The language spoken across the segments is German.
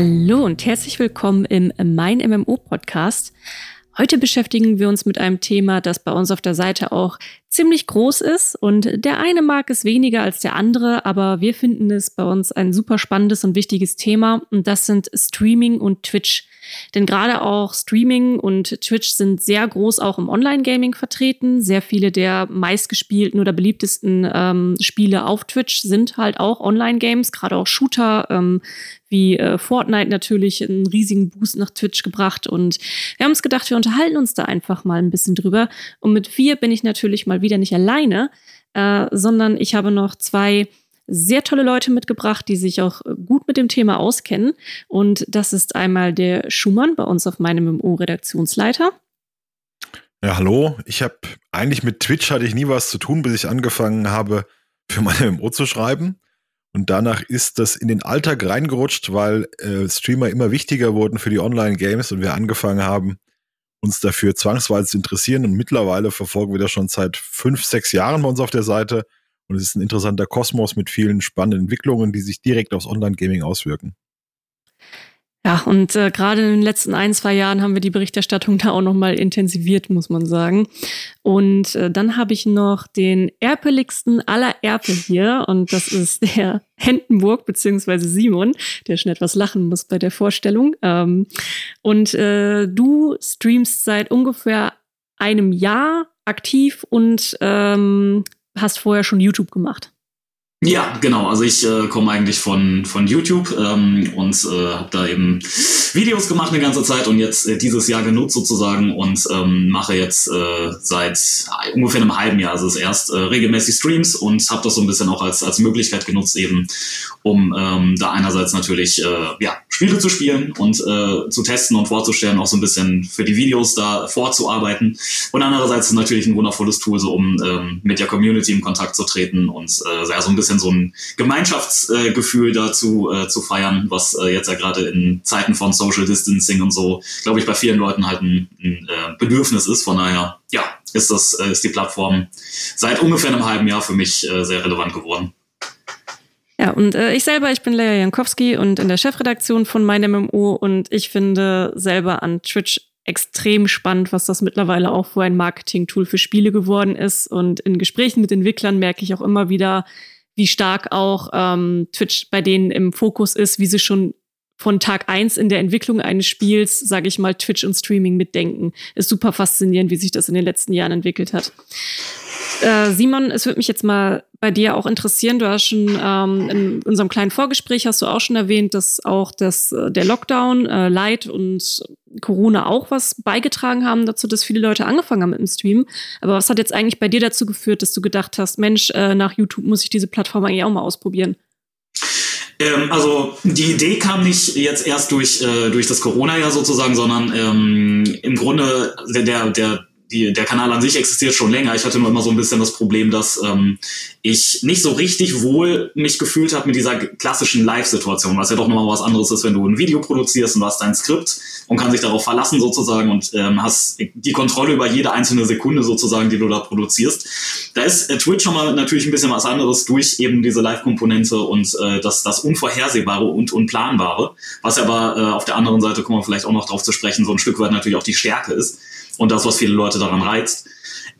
Hallo und herzlich willkommen im Mein MMO Podcast. Heute beschäftigen wir uns mit einem Thema, das bei uns auf der Seite auch ziemlich groß ist und der eine mag es weniger als der andere, aber wir finden es bei uns ein super spannendes und wichtiges Thema und das sind Streaming und Twitch. Denn gerade auch Streaming und Twitch sind sehr groß auch im Online-Gaming vertreten. Sehr viele der meistgespielten oder beliebtesten ähm, Spiele auf Twitch sind halt auch Online-Games, gerade auch Shooter ähm, wie äh, Fortnite natürlich einen riesigen Boost nach Twitch gebracht. Und wir haben uns gedacht, wir unterhalten uns da einfach mal ein bisschen drüber. Und mit wir bin ich natürlich mal wieder nicht alleine, äh, sondern ich habe noch zwei sehr tolle Leute mitgebracht, die sich auch gut mit dem Thema auskennen. Und das ist einmal der Schumann bei uns auf meinem MMO-Redaktionsleiter. Ja, hallo. Ich habe eigentlich mit Twitch hatte ich nie was zu tun, bis ich angefangen habe, für meine MMO zu schreiben. Und danach ist das in den Alltag reingerutscht, weil äh, Streamer immer wichtiger wurden für die Online-Games und wir angefangen haben, uns dafür zwangsweise zu interessieren. Und mittlerweile verfolgen wir das schon seit fünf, sechs Jahren bei uns auf der Seite. Und es ist ein interessanter Kosmos mit vielen spannenden Entwicklungen, die sich direkt aufs Online-Gaming auswirken. Ja, und äh, gerade in den letzten ein, zwei Jahren haben wir die Berichterstattung da auch nochmal intensiviert, muss man sagen. Und äh, dann habe ich noch den erpeligsten aller Erpel hier und das ist der Hendenburg beziehungsweise Simon, der schon etwas lachen muss bei der Vorstellung. Ähm, und äh, du streamst seit ungefähr einem Jahr aktiv und ähm, hast vorher schon YouTube gemacht. Ja, genau. Also ich äh, komme eigentlich von, von YouTube ähm, und äh, habe da eben Videos gemacht eine ganze Zeit und jetzt äh, dieses Jahr genutzt sozusagen und ähm, mache jetzt äh, seit ungefähr einem halben Jahr, also es erst äh, regelmäßig Streams und habe das so ein bisschen auch als, als Möglichkeit genutzt, eben um ähm, da einerseits natürlich äh, ja, Spiele zu spielen und äh, zu testen und vorzustellen, auch so ein bisschen für die Videos da vorzuarbeiten. Und andererseits ist es natürlich ein wundervolles Tool, so um ähm, mit der Community in Kontakt zu treten und äh, ja, so ein bisschen so ein Gemeinschaftsgefühl dazu äh, zu feiern, was äh, jetzt ja gerade in Zeiten von Social Distancing und so, glaube ich, bei vielen Leuten halt ein, ein äh, Bedürfnis ist. Von daher, ja, ist das äh, ist die Plattform seit ungefähr einem halben Jahr für mich äh, sehr relevant geworden. Ja, und äh, ich selber, ich bin Lea Jankowski und in der Chefredaktion von MeinMMO und ich finde selber an Twitch extrem spannend, was das mittlerweile auch für ein Marketing-Tool für Spiele geworden ist. Und in Gesprächen mit Entwicklern merke ich auch immer wieder, wie stark auch ähm, Twitch bei denen im Fokus ist, wie sie schon von Tag eins in der Entwicklung eines Spiels, sage ich mal, Twitch und Streaming mitdenken. Ist super faszinierend, wie sich das in den letzten Jahren entwickelt hat. Äh, Simon, es würde mich jetzt mal bei dir auch interessieren. Du hast schon ähm, in unserem kleinen Vorgespräch hast du auch schon erwähnt, dass auch das, äh, der Lockdown, äh, Light und Corona auch was beigetragen haben dazu, dass viele Leute angefangen haben mit dem Stream. Aber was hat jetzt eigentlich bei dir dazu geführt, dass du gedacht hast, Mensch, äh, nach YouTube muss ich diese Plattform eigentlich auch mal ausprobieren? Ähm, also die Idee kam nicht jetzt erst durch, äh, durch das Corona-Jahr sozusagen, sondern ähm, im Grunde der, der, der die, der Kanal an sich existiert schon länger. Ich hatte nur immer so ein bisschen das Problem, dass ähm, ich nicht so richtig wohl mich gefühlt habe mit dieser klassischen Live-Situation, was ja doch nochmal was anderes ist, wenn du ein Video produzierst und hast dein Skript und kann sich darauf verlassen sozusagen und ähm, hast die Kontrolle über jede einzelne Sekunde sozusagen, die du da produzierst. Da ist äh, Twitch schon mal natürlich ein bisschen was anderes durch eben diese Live-Komponente und äh, das, das Unvorhersehbare und Unplanbare, was aber äh, auf der anderen Seite, kommen wir vielleicht auch noch drauf zu sprechen, so ein Stück weit natürlich auch die Stärke ist und das, was viele Leute daran reizt.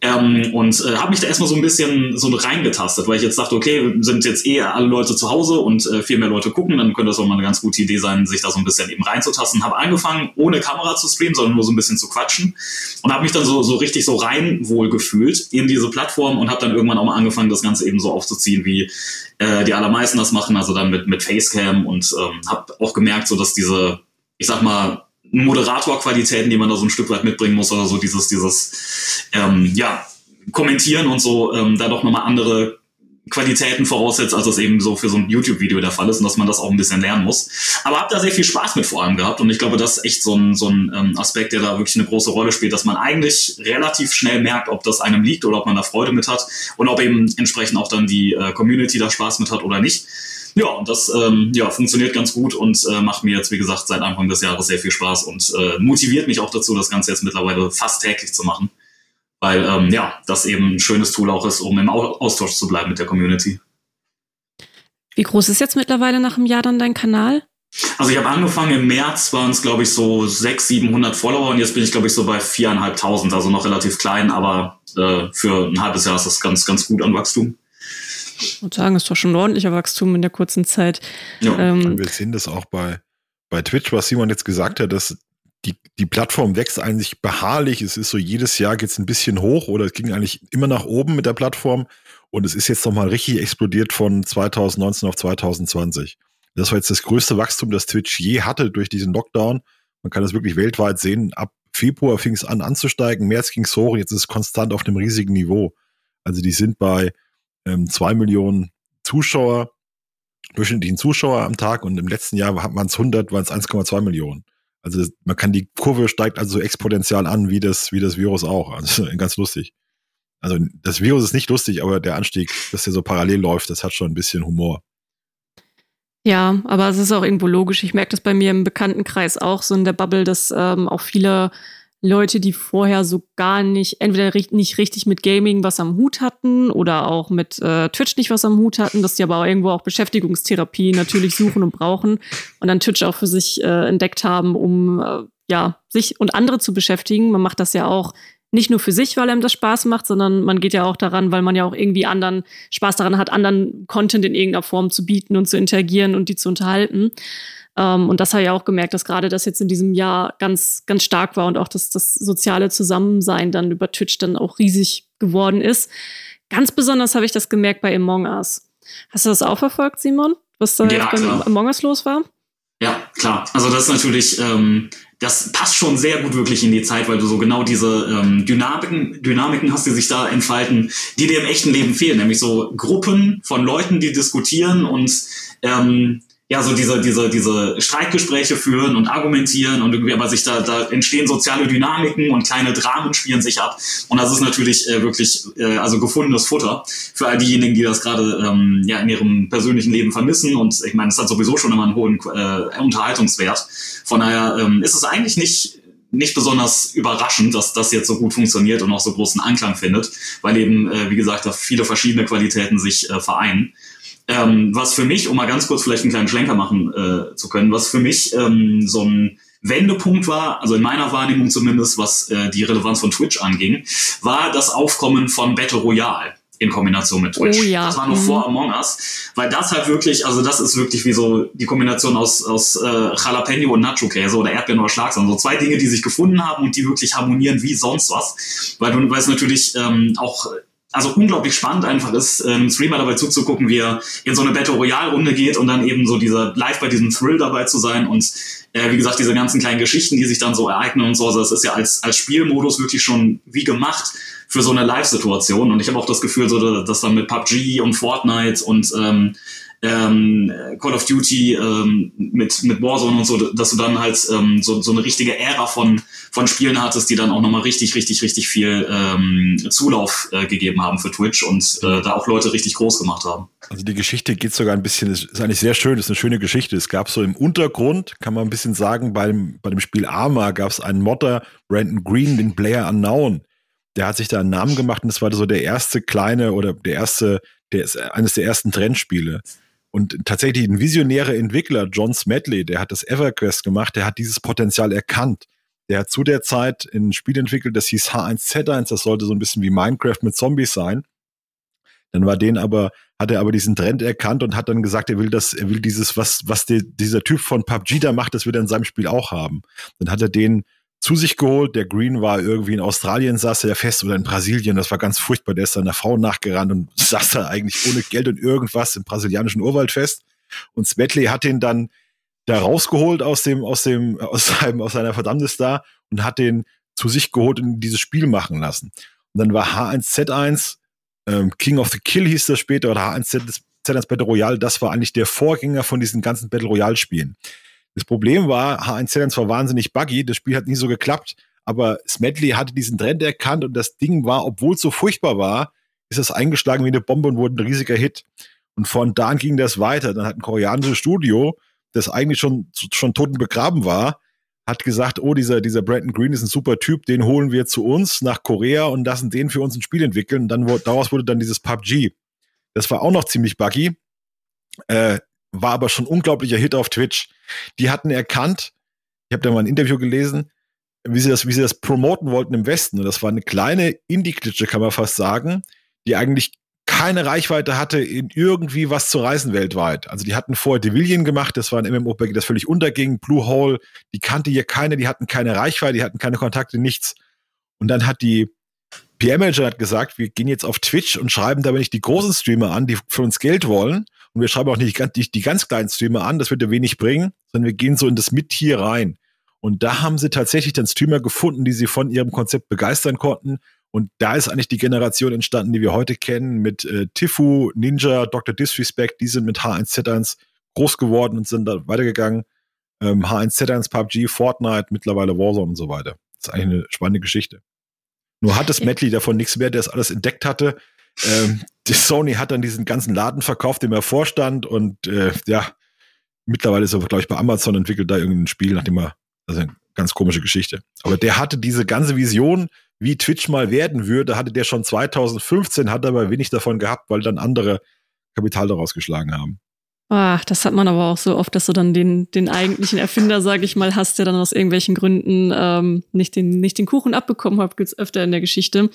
Ähm, und äh, habe mich da erstmal so ein bisschen so reingetastet, weil ich jetzt dachte, okay, sind jetzt eh alle Leute zu Hause und äh, viel mehr Leute gucken, dann könnte das auch mal eine ganz gute Idee sein, sich da so ein bisschen eben reinzutasten. Habe angefangen, ohne Kamera zu streamen, sondern nur so ein bisschen zu quatschen und habe mich dann so, so richtig so rein wohl gefühlt in diese Plattform und habe dann irgendwann auch mal angefangen, das Ganze eben so aufzuziehen, wie äh, die allermeisten das machen, also dann mit, mit Facecam und ähm, habe auch gemerkt, so dass diese, ich sag mal, Moderatorqualitäten, die man da so ein Stück weit mitbringen muss oder so dieses, dieses, ähm, ja, kommentieren und so, ähm, da doch nochmal andere Qualitäten voraussetzt, als das eben so für so ein YouTube-Video der Fall ist und dass man das auch ein bisschen lernen muss. Aber habe da sehr viel Spaß mit vor allem gehabt und ich glaube, das ist echt so ein, so ein ähm, Aspekt, der da wirklich eine große Rolle spielt, dass man eigentlich relativ schnell merkt, ob das einem liegt oder ob man da Freude mit hat und ob eben entsprechend auch dann die äh, Community da Spaß mit hat oder nicht. Ja, und das ähm, ja, funktioniert ganz gut und äh, macht mir jetzt, wie gesagt, seit Anfang des Jahres sehr viel Spaß und äh, motiviert mich auch dazu, das Ganze jetzt mittlerweile fast täglich zu machen. Weil ähm, ja, das eben ein schönes Tool auch ist, um im Austausch zu bleiben mit der Community. Wie groß ist jetzt mittlerweile nach einem Jahr dann dein Kanal? Also ich habe angefangen im März, waren es glaube ich so 600, 700 Follower und jetzt bin ich glaube ich so bei 4.500, also noch relativ klein, aber äh, für ein halbes Jahr ist das ganz, ganz gut an Wachstum. Ich würde sagen, ist doch schon ein ordentlicher Wachstum in der kurzen Zeit. Ja. Ähm, wir sehen das auch bei, bei Twitch, was Simon jetzt gesagt hat, dass die, die Plattform wächst eigentlich beharrlich. Es ist so, jedes Jahr geht es ein bisschen hoch oder es ging eigentlich immer nach oben mit der Plattform. Und es ist jetzt nochmal richtig explodiert von 2019 auf 2020. Das war jetzt das größte Wachstum, das Twitch je hatte durch diesen Lockdown. Man kann das wirklich weltweit sehen. Ab Februar fing es an anzusteigen, März ging es hoch, jetzt ist es konstant auf einem riesigen Niveau. Also die sind bei ähm, zwei Millionen Zuschauer, durchschnittlichen Zuschauer am Tag und im letzten Jahr waren es 100, waren es 1,2 Millionen. Also man kann die Kurve steigt also so exponentiell an, wie das, wie das Virus auch. Also ganz lustig. Also das Virus ist nicht lustig, aber der Anstieg, dass der so parallel läuft, das hat schon ein bisschen Humor. Ja, aber es ist auch irgendwo logisch. Ich merke das bei mir im Bekanntenkreis auch so in der Bubble, dass ähm, auch viele Leute, die vorher so gar nicht, entweder nicht richtig mit Gaming was am Hut hatten oder auch mit äh, Twitch nicht was am Hut hatten, dass die aber auch irgendwo auch Beschäftigungstherapie natürlich suchen und brauchen und dann Twitch auch für sich äh, entdeckt haben, um äh, ja sich und andere zu beschäftigen. Man macht das ja auch nicht nur für sich, weil einem das Spaß macht, sondern man geht ja auch daran, weil man ja auch irgendwie anderen Spaß daran hat, anderen Content in irgendeiner Form zu bieten und zu interagieren und die zu unterhalten. Ähm, und das habe ich auch gemerkt, dass gerade das jetzt in diesem Jahr ganz, ganz stark war und auch dass das soziale Zusammensein dann über Twitch dann auch riesig geworden ist. Ganz besonders habe ich das gemerkt bei Among Us. Hast du das auch verfolgt, Simon? Was da ja, beim Among Us los war? Ja, klar. Also das ist natürlich, ähm, das passt schon sehr gut wirklich in die Zeit, weil du so genau diese ähm, Dynamiken, Dynamiken hast, die sich da entfalten, die dir im echten Leben fehlen, nämlich so Gruppen von Leuten, die diskutieren und ähm, ja, so diese, diese, diese Streitgespräche führen und argumentieren und irgendwie, aber sich da, da entstehen soziale Dynamiken und kleine Dramen spielen sich ab. Und das ist natürlich äh, wirklich, äh, also gefundenes Futter für all diejenigen, die das gerade ähm, ja in ihrem persönlichen Leben vermissen. Und ich meine, es hat sowieso schon immer einen hohen äh, Unterhaltungswert. Von daher ähm, ist es eigentlich nicht, nicht besonders überraschend, dass das jetzt so gut funktioniert und auch so großen Anklang findet, weil eben, äh, wie gesagt, da viele verschiedene Qualitäten sich äh, vereinen. Ähm, was für mich, um mal ganz kurz vielleicht einen kleinen Schlenker machen äh, zu können, was für mich ähm, so ein Wendepunkt war, also in meiner Wahrnehmung zumindest, was äh, die Relevanz von Twitch anging, war das Aufkommen von Battle Royale in Kombination mit Twitch. Oh ja. Das war noch mhm. vor Among Us, weil das halt wirklich, also das ist wirklich wie so die Kombination aus, aus äh, Jalapeno und Nacho-Käse oder Erdbeeren oder Schlagsahne. So zwei Dinge, die sich gefunden haben und die wirklich harmonieren wie sonst was. Weil du, weil es natürlich ähm, auch also unglaublich spannend einfach ist, ähm, Streamer dabei zuzugucken, wie er in so eine Battle Royale Runde geht und dann eben so dieser live bei diesem Thrill dabei zu sein und äh, wie gesagt diese ganzen kleinen Geschichten, die sich dann so ereignen und so. Also das ist ja als als Spielmodus wirklich schon wie gemacht für so eine Live-Situation und ich habe auch das Gefühl, so dass dann mit PUBG und Fortnite und ähm, ähm, Call of Duty ähm, mit, mit Warzone und so, dass du dann halt ähm, so, so eine richtige Ära von, von Spielen hattest, die dann auch nochmal richtig, richtig, richtig viel ähm, Zulauf äh, gegeben haben für Twitch und äh, da auch Leute richtig groß gemacht haben. Also die Geschichte geht sogar ein bisschen, ist eigentlich sehr schön, ist eine schöne Geschichte. Es gab so im Untergrund, kann man ein bisschen sagen, beim, bei dem Spiel Arma gab es einen Modder, Brandon Green, den Player Unknown. Der hat sich da einen Namen gemacht und das war so der erste kleine oder der erste, der ist eines der ersten Trendspiele. Und tatsächlich ein visionärer Entwickler, John Smedley, der hat das EverQuest gemacht, der hat dieses Potenzial erkannt. Der hat zu der Zeit ein Spiel entwickelt, das hieß H1Z1, das sollte so ein bisschen wie Minecraft mit Zombies sein. Dann war den aber, hat er aber diesen Trend erkannt und hat dann gesagt, er will das, er will dieses, was, was der, dieser Typ von PUBG da macht, das will er in seinem Spiel auch haben. Dann hat er den zu sich geholt. Der Green war irgendwie in Australien, saß er fest oder in Brasilien. Das war ganz furchtbar. Der ist seiner Frau nachgerannt und saß da eigentlich ohne Geld und irgendwas im brasilianischen Urwald fest. Und Smedley hat ihn dann da rausgeholt aus dem, aus dem, aus seinem, aus seiner Verdammnis da und hat den zu sich geholt und dieses Spiel machen lassen. Und dann war H1Z1, ähm, King of the Kill hieß das später, oder H1Z1 Battle Royale, das war eigentlich der Vorgänger von diesen ganzen Battle Royale Spielen. Das Problem war, H1Z1 war wahnsinnig buggy, das Spiel hat nie so geklappt, aber Smedley hatte diesen Trend erkannt und das Ding war, obwohl es so furchtbar war, ist es eingeschlagen wie eine Bombe und wurde ein riesiger Hit. Und von da an ging das weiter. Dann hat ein koreanisches Studio, das eigentlich schon, schon tot und begraben war, hat gesagt, oh, dieser, dieser Brandon Green ist ein super Typ, den holen wir zu uns nach Korea und lassen den für uns ein Spiel entwickeln. Und dann daraus wurde dann dieses PUBG. Das war auch noch ziemlich buggy. Äh, war aber schon unglaublicher Hit auf Twitch. Die hatten erkannt, ich habe da mal ein Interview gelesen, wie sie das, wie sie das promoten wollten im Westen. Und das war eine kleine Indie-Klitsche, kann man fast sagen, die eigentlich keine Reichweite hatte, in irgendwie was zu reisen weltweit. Also die hatten vorher Divillion gemacht, das war ein MMORPG, das völlig unterging, Blue Hole, die kannte hier keine, die hatten keine Reichweite, die hatten keine Kontakte, nichts. Und dann hat die PR-Manager hat gesagt, wir gehen jetzt auf Twitch und schreiben dabei nicht die großen Streamer an, die für uns Geld wollen. Und wir schreiben auch nicht die, die ganz kleinen Streamer an, das wird ja wenig bringen, sondern wir gehen so in das Mit-Tier rein. Und da haben sie tatsächlich dann Streamer gefunden, die sie von ihrem Konzept begeistern konnten. Und da ist eigentlich die Generation entstanden, die wir heute kennen, mit äh, Tifu, Ninja, Dr. Disrespect, die sind mit H1Z1 groß geworden und sind da weitergegangen. Ähm, H1Z1, PUBG, Fortnite, mittlerweile Warzone und so weiter. Das ist eigentlich eine spannende Geschichte. Nur hat das Medley davon nichts mehr, der es alles entdeckt hatte. Ähm, Sony hat dann diesen ganzen Laden verkauft, dem er vorstand und äh, ja, mittlerweile ist er, glaube ich, bei Amazon entwickelt da irgendein Spiel, nachdem er, also eine ganz komische Geschichte. Aber der hatte diese ganze Vision, wie Twitch mal werden würde, hatte der schon 2015, hat aber wenig davon gehabt, weil dann andere Kapital daraus geschlagen haben. Ach, das hat man aber auch so oft, dass du dann den, den eigentlichen Erfinder, sage ich mal, hast, der dann aus irgendwelchen Gründen ähm, nicht, den, nicht den Kuchen abbekommen hat, gibt's öfter in der Geschichte.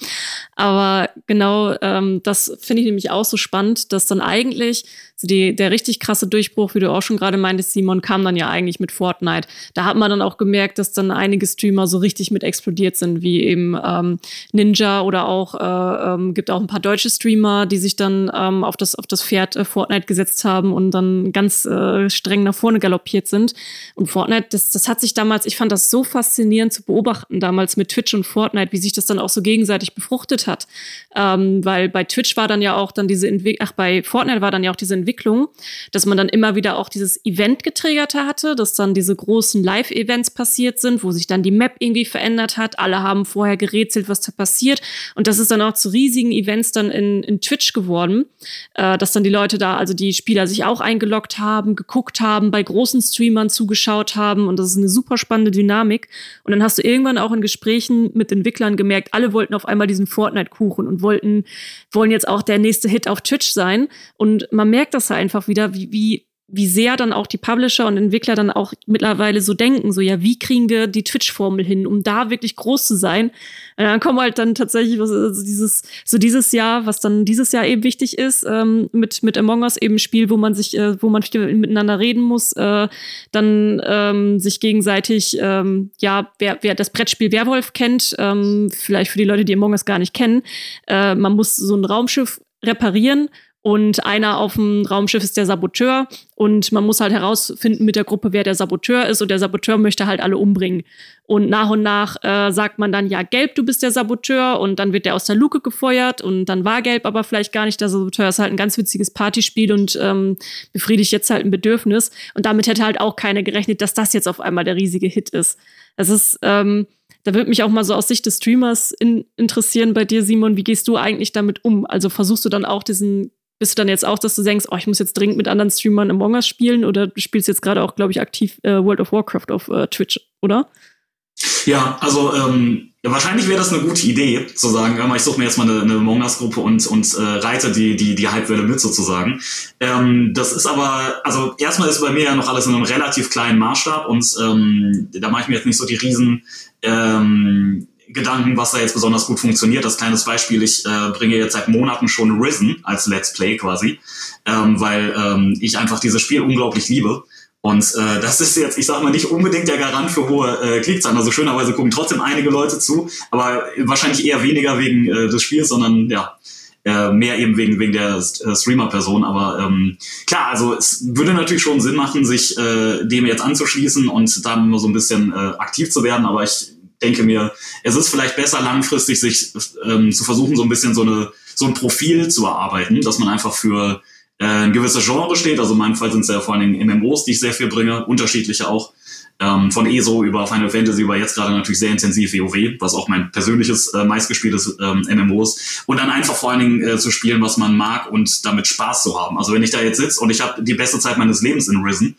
Aber genau ähm, das finde ich nämlich auch so spannend, dass dann eigentlich so die, der richtig krasse Durchbruch, wie du auch schon gerade meintest, Simon, kam dann ja eigentlich mit Fortnite. Da hat man dann auch gemerkt, dass dann einige Streamer so richtig mit explodiert sind, wie eben ähm, Ninja oder auch, äh, ähm, gibt auch ein paar deutsche Streamer, die sich dann ähm, auf, das, auf das Pferd äh, Fortnite gesetzt haben und dann dann ganz äh, streng nach vorne galoppiert sind. Und Fortnite, das, das hat sich damals, ich fand das so faszinierend zu beobachten, damals mit Twitch und Fortnite, wie sich das dann auch so gegenseitig befruchtet hat. Ähm, weil bei Twitch war dann ja auch dann diese Entwicklung, ach, bei Fortnite war dann ja auch diese Entwicklung, dass man dann immer wieder auch dieses Event getriggert hatte, dass dann diese großen Live-Events passiert sind, wo sich dann die Map irgendwie verändert hat. Alle haben vorher gerätselt, was da passiert. Und das ist dann auch zu riesigen Events dann in, in Twitch geworden, äh, dass dann die Leute da, also die Spieler sich auch ein eingeloggt haben, geguckt haben, bei großen Streamern zugeschaut haben und das ist eine super spannende Dynamik. Und dann hast du irgendwann auch in Gesprächen mit Entwicklern gemerkt, alle wollten auf einmal diesen Fortnite-Kuchen und wollten, wollen jetzt auch der nächste Hit auf Twitch sein. Und man merkt das einfach wieder, wie, wie wie sehr dann auch die Publisher und Entwickler dann auch mittlerweile so denken, so ja, wie kriegen wir die Twitch-Formel hin, um da wirklich groß zu sein? Und dann kommen halt dann tatsächlich also dieses, so dieses Jahr, was dann dieses Jahr eben wichtig ist, ähm, mit, mit Among Us eben ein Spiel, wo man sich, äh, wo man miteinander reden muss, äh, dann ähm, sich gegenseitig, ähm, ja, wer, wer das Brettspiel Werwolf kennt, ähm, vielleicht für die Leute, die Among Us gar nicht kennen, äh, man muss so ein Raumschiff reparieren und einer auf dem Raumschiff ist der Saboteur und man muss halt herausfinden mit der Gruppe, wer der Saboteur ist und der Saboteur möchte halt alle umbringen. Und nach und nach äh, sagt man dann, ja, Gelb, du bist der Saboteur und dann wird der aus der Luke gefeuert und dann war Gelb aber vielleicht gar nicht der Saboteur. Das ist halt ein ganz witziges Partyspiel und ähm, befriedigt jetzt halt ein Bedürfnis. Und damit hätte halt auch keiner gerechnet, dass das jetzt auf einmal der riesige Hit ist. Das ist, ähm, da würde mich auch mal so aus Sicht des Streamers in, interessieren bei dir, Simon, wie gehst du eigentlich damit um? Also versuchst du dann auch diesen bist du dann jetzt auch, dass du denkst, oh, ich muss jetzt dringend mit anderen Streamern Among Us spielen oder du spielst jetzt gerade auch, glaube ich, aktiv äh, World of Warcraft auf äh, Twitch, oder? Ja, also ähm, ja, wahrscheinlich wäre das eine gute Idee, zu sagen, ich suche mir jetzt mal eine, eine Among Us-Gruppe und, und äh, reite die, die, die Hypewelle mit sozusagen. Ähm, das ist aber, also erstmal ist bei mir ja noch alles in einem relativ kleinen Maßstab und ähm, da mache ich mir jetzt nicht so die riesen ähm, Gedanken, was da jetzt besonders gut funktioniert. Das kleines Beispiel, ich äh, bringe jetzt seit Monaten schon Risen als Let's Play quasi, ähm, weil ähm, ich einfach dieses Spiel unglaublich liebe. Und äh, das ist jetzt, ich sag mal, nicht unbedingt der Garant für hohe äh, Klickzahlen. Also schönerweise gucken trotzdem einige Leute zu, aber wahrscheinlich eher weniger wegen äh, des Spiels, sondern ja, äh, mehr eben wegen, wegen der äh, Streamer-Person. Aber ähm, klar, also es würde natürlich schon Sinn machen, sich äh, dem jetzt anzuschließen und dann nur so ein bisschen äh, aktiv zu werden. Aber ich denke mir, es ist vielleicht besser langfristig sich ähm, zu versuchen, so ein bisschen so eine so ein Profil zu erarbeiten, dass man einfach für äh, ein gewisses Genre steht. Also in meinem Fall sind es ja vor allen Dingen MMOs, die ich sehr viel bringe, unterschiedliche auch. Ähm, von ESO über Final Fantasy über jetzt gerade natürlich sehr intensiv WoW, was auch mein persönliches äh, meistgespieltes ähm, MMO ist. Und dann einfach vor allen Dingen äh, zu spielen, was man mag und damit Spaß zu haben. Also wenn ich da jetzt sitze und ich habe die beste Zeit meines Lebens in Risen,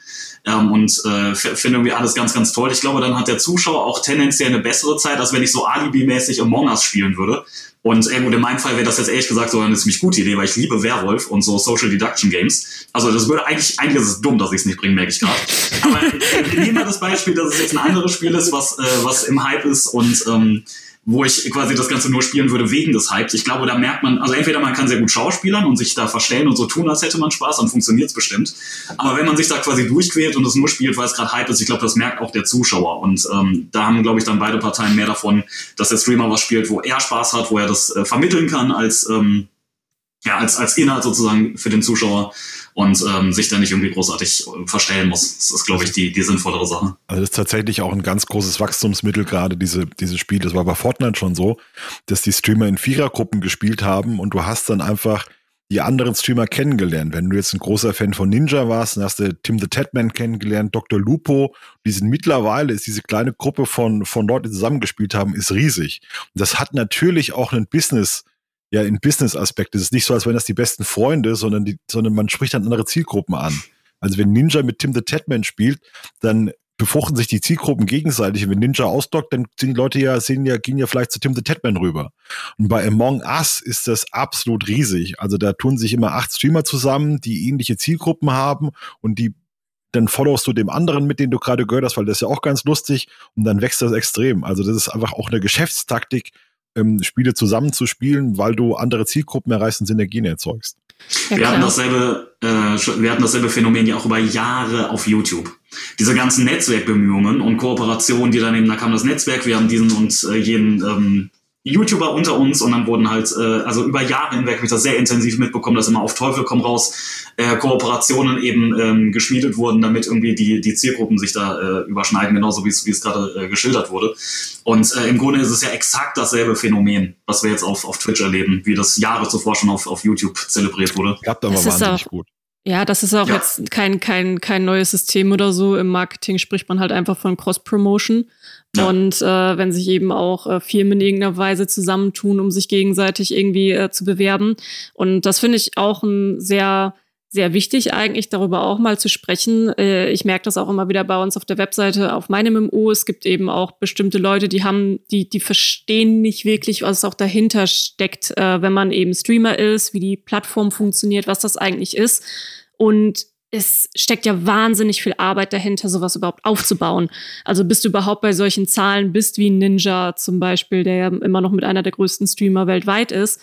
ähm, und äh, finde irgendwie alles ganz, ganz toll. Ich glaube, dann hat der Zuschauer auch tendenziell eine bessere Zeit, als wenn ich so Alibi-mäßig Among Us spielen würde. Und äh, gut, in meinem Fall wäre das jetzt ehrlich gesagt so eine ziemlich gute Idee, weil ich liebe Werwolf und so Social Deduction Games. Also das würde eigentlich, eigentlich ist es dumm, dass ich es nicht bringe, merke ich gerade. Aber äh, wir nehmen mal das Beispiel, dass es jetzt ein anderes Spiel ist, was, äh, was im Hype ist und ähm, wo ich quasi das Ganze nur spielen würde wegen des Hypes. Ich glaube, da merkt man, also entweder man kann sehr gut schauspielern und sich da verstellen und so tun, als hätte man Spaß, dann funktioniert es bestimmt. Aber wenn man sich da quasi durchquält und es nur spielt, weil es gerade Hype ist, ich glaube, das merkt auch der Zuschauer. Und ähm, da haben, glaube ich, dann beide Parteien mehr davon, dass der Streamer was spielt, wo er Spaß hat, wo er das äh, vermitteln kann, als ähm, ja, als, als Inhalt sozusagen für den Zuschauer und ähm, sich da nicht irgendwie großartig äh, verstellen muss. Das ist, glaube ich, die, die sinnvollere Sache. Also das ist tatsächlich auch ein ganz großes Wachstumsmittel, gerade diese, diese Spiele. Das war bei Fortnite schon so, dass die Streamer in Vierergruppen gespielt haben und du hast dann einfach die anderen Streamer kennengelernt. Wenn du jetzt ein großer Fan von Ninja warst, dann hast du Tim the Tatman kennengelernt, Dr. Lupo. Die sind mittlerweile, ist diese kleine Gruppe von, von Leuten, die zusammengespielt haben, ist riesig. Und das hat natürlich auch einen Business- ja in Business-Aspekt. Es ist nicht so, als wären das die besten Freunde, sondern, die, sondern man spricht dann andere Zielgruppen an. Also wenn Ninja mit Tim the Tatman spielt, dann befruchten sich die Zielgruppen gegenseitig. Wenn Ninja ausdockt, dann sind die Leute ja, sehen ja, gehen ja vielleicht zu Tim the Tatman rüber. Und bei Among Us ist das absolut riesig. Also da tun sich immer acht Streamer zusammen, die ähnliche Zielgruppen haben und die dann followst du dem anderen, mit dem du gerade gehört hast, weil das ist ja auch ganz lustig und dann wächst das extrem. Also das ist einfach auch eine Geschäftstaktik, ähm, Spiele zusammenzuspielen, weil du andere Zielgruppen erreichst und Synergien erzeugst. Ja, wir, hatten dasselbe, äh, wir hatten dasselbe Phänomen ja auch über Jahre auf YouTube. Diese ganzen Netzwerkbemühungen und Kooperationen, die dann eben, da kam das Netzwerk, wir haben diesen und äh, jeden ähm, YouTuber unter uns und dann wurden halt, äh, also über Jahre hinweg habe ich das sehr intensiv mitbekommen, dass immer auf Teufel komm raus äh, Kooperationen eben ähm, geschmiedet wurden, damit irgendwie die, die Zielgruppen sich da äh, überschneiden, genauso wie es, wie es gerade äh, geschildert wurde. Und äh, im Grunde ist es ja exakt dasselbe Phänomen, was wir jetzt auf, auf Twitch erleben, wie das Jahre zuvor schon auf, auf YouTube zelebriert wurde. Klappt aber wahnsinnig gut. Ja, das ist auch ja. jetzt kein, kein, kein neues System oder so. Im Marketing spricht man halt einfach von Cross-Promotion. Und äh, wenn sich eben auch äh, Firmen in irgendeiner Weise zusammentun, um sich gegenseitig irgendwie äh, zu bewerben. Und das finde ich auch ein sehr sehr wichtig eigentlich, darüber auch mal zu sprechen. Äh, ich merke das auch immer wieder bei uns auf der Webseite, auf meinem MMO. Es gibt eben auch bestimmte Leute, die haben, die, die verstehen nicht wirklich, was auch dahinter steckt, äh, wenn man eben Streamer ist, wie die Plattform funktioniert, was das eigentlich ist. Und es steckt ja wahnsinnig viel Arbeit dahinter, sowas überhaupt aufzubauen. Also bis du überhaupt bei solchen Zahlen bist wie Ninja zum Beispiel, der ja immer noch mit einer der größten Streamer weltweit ist.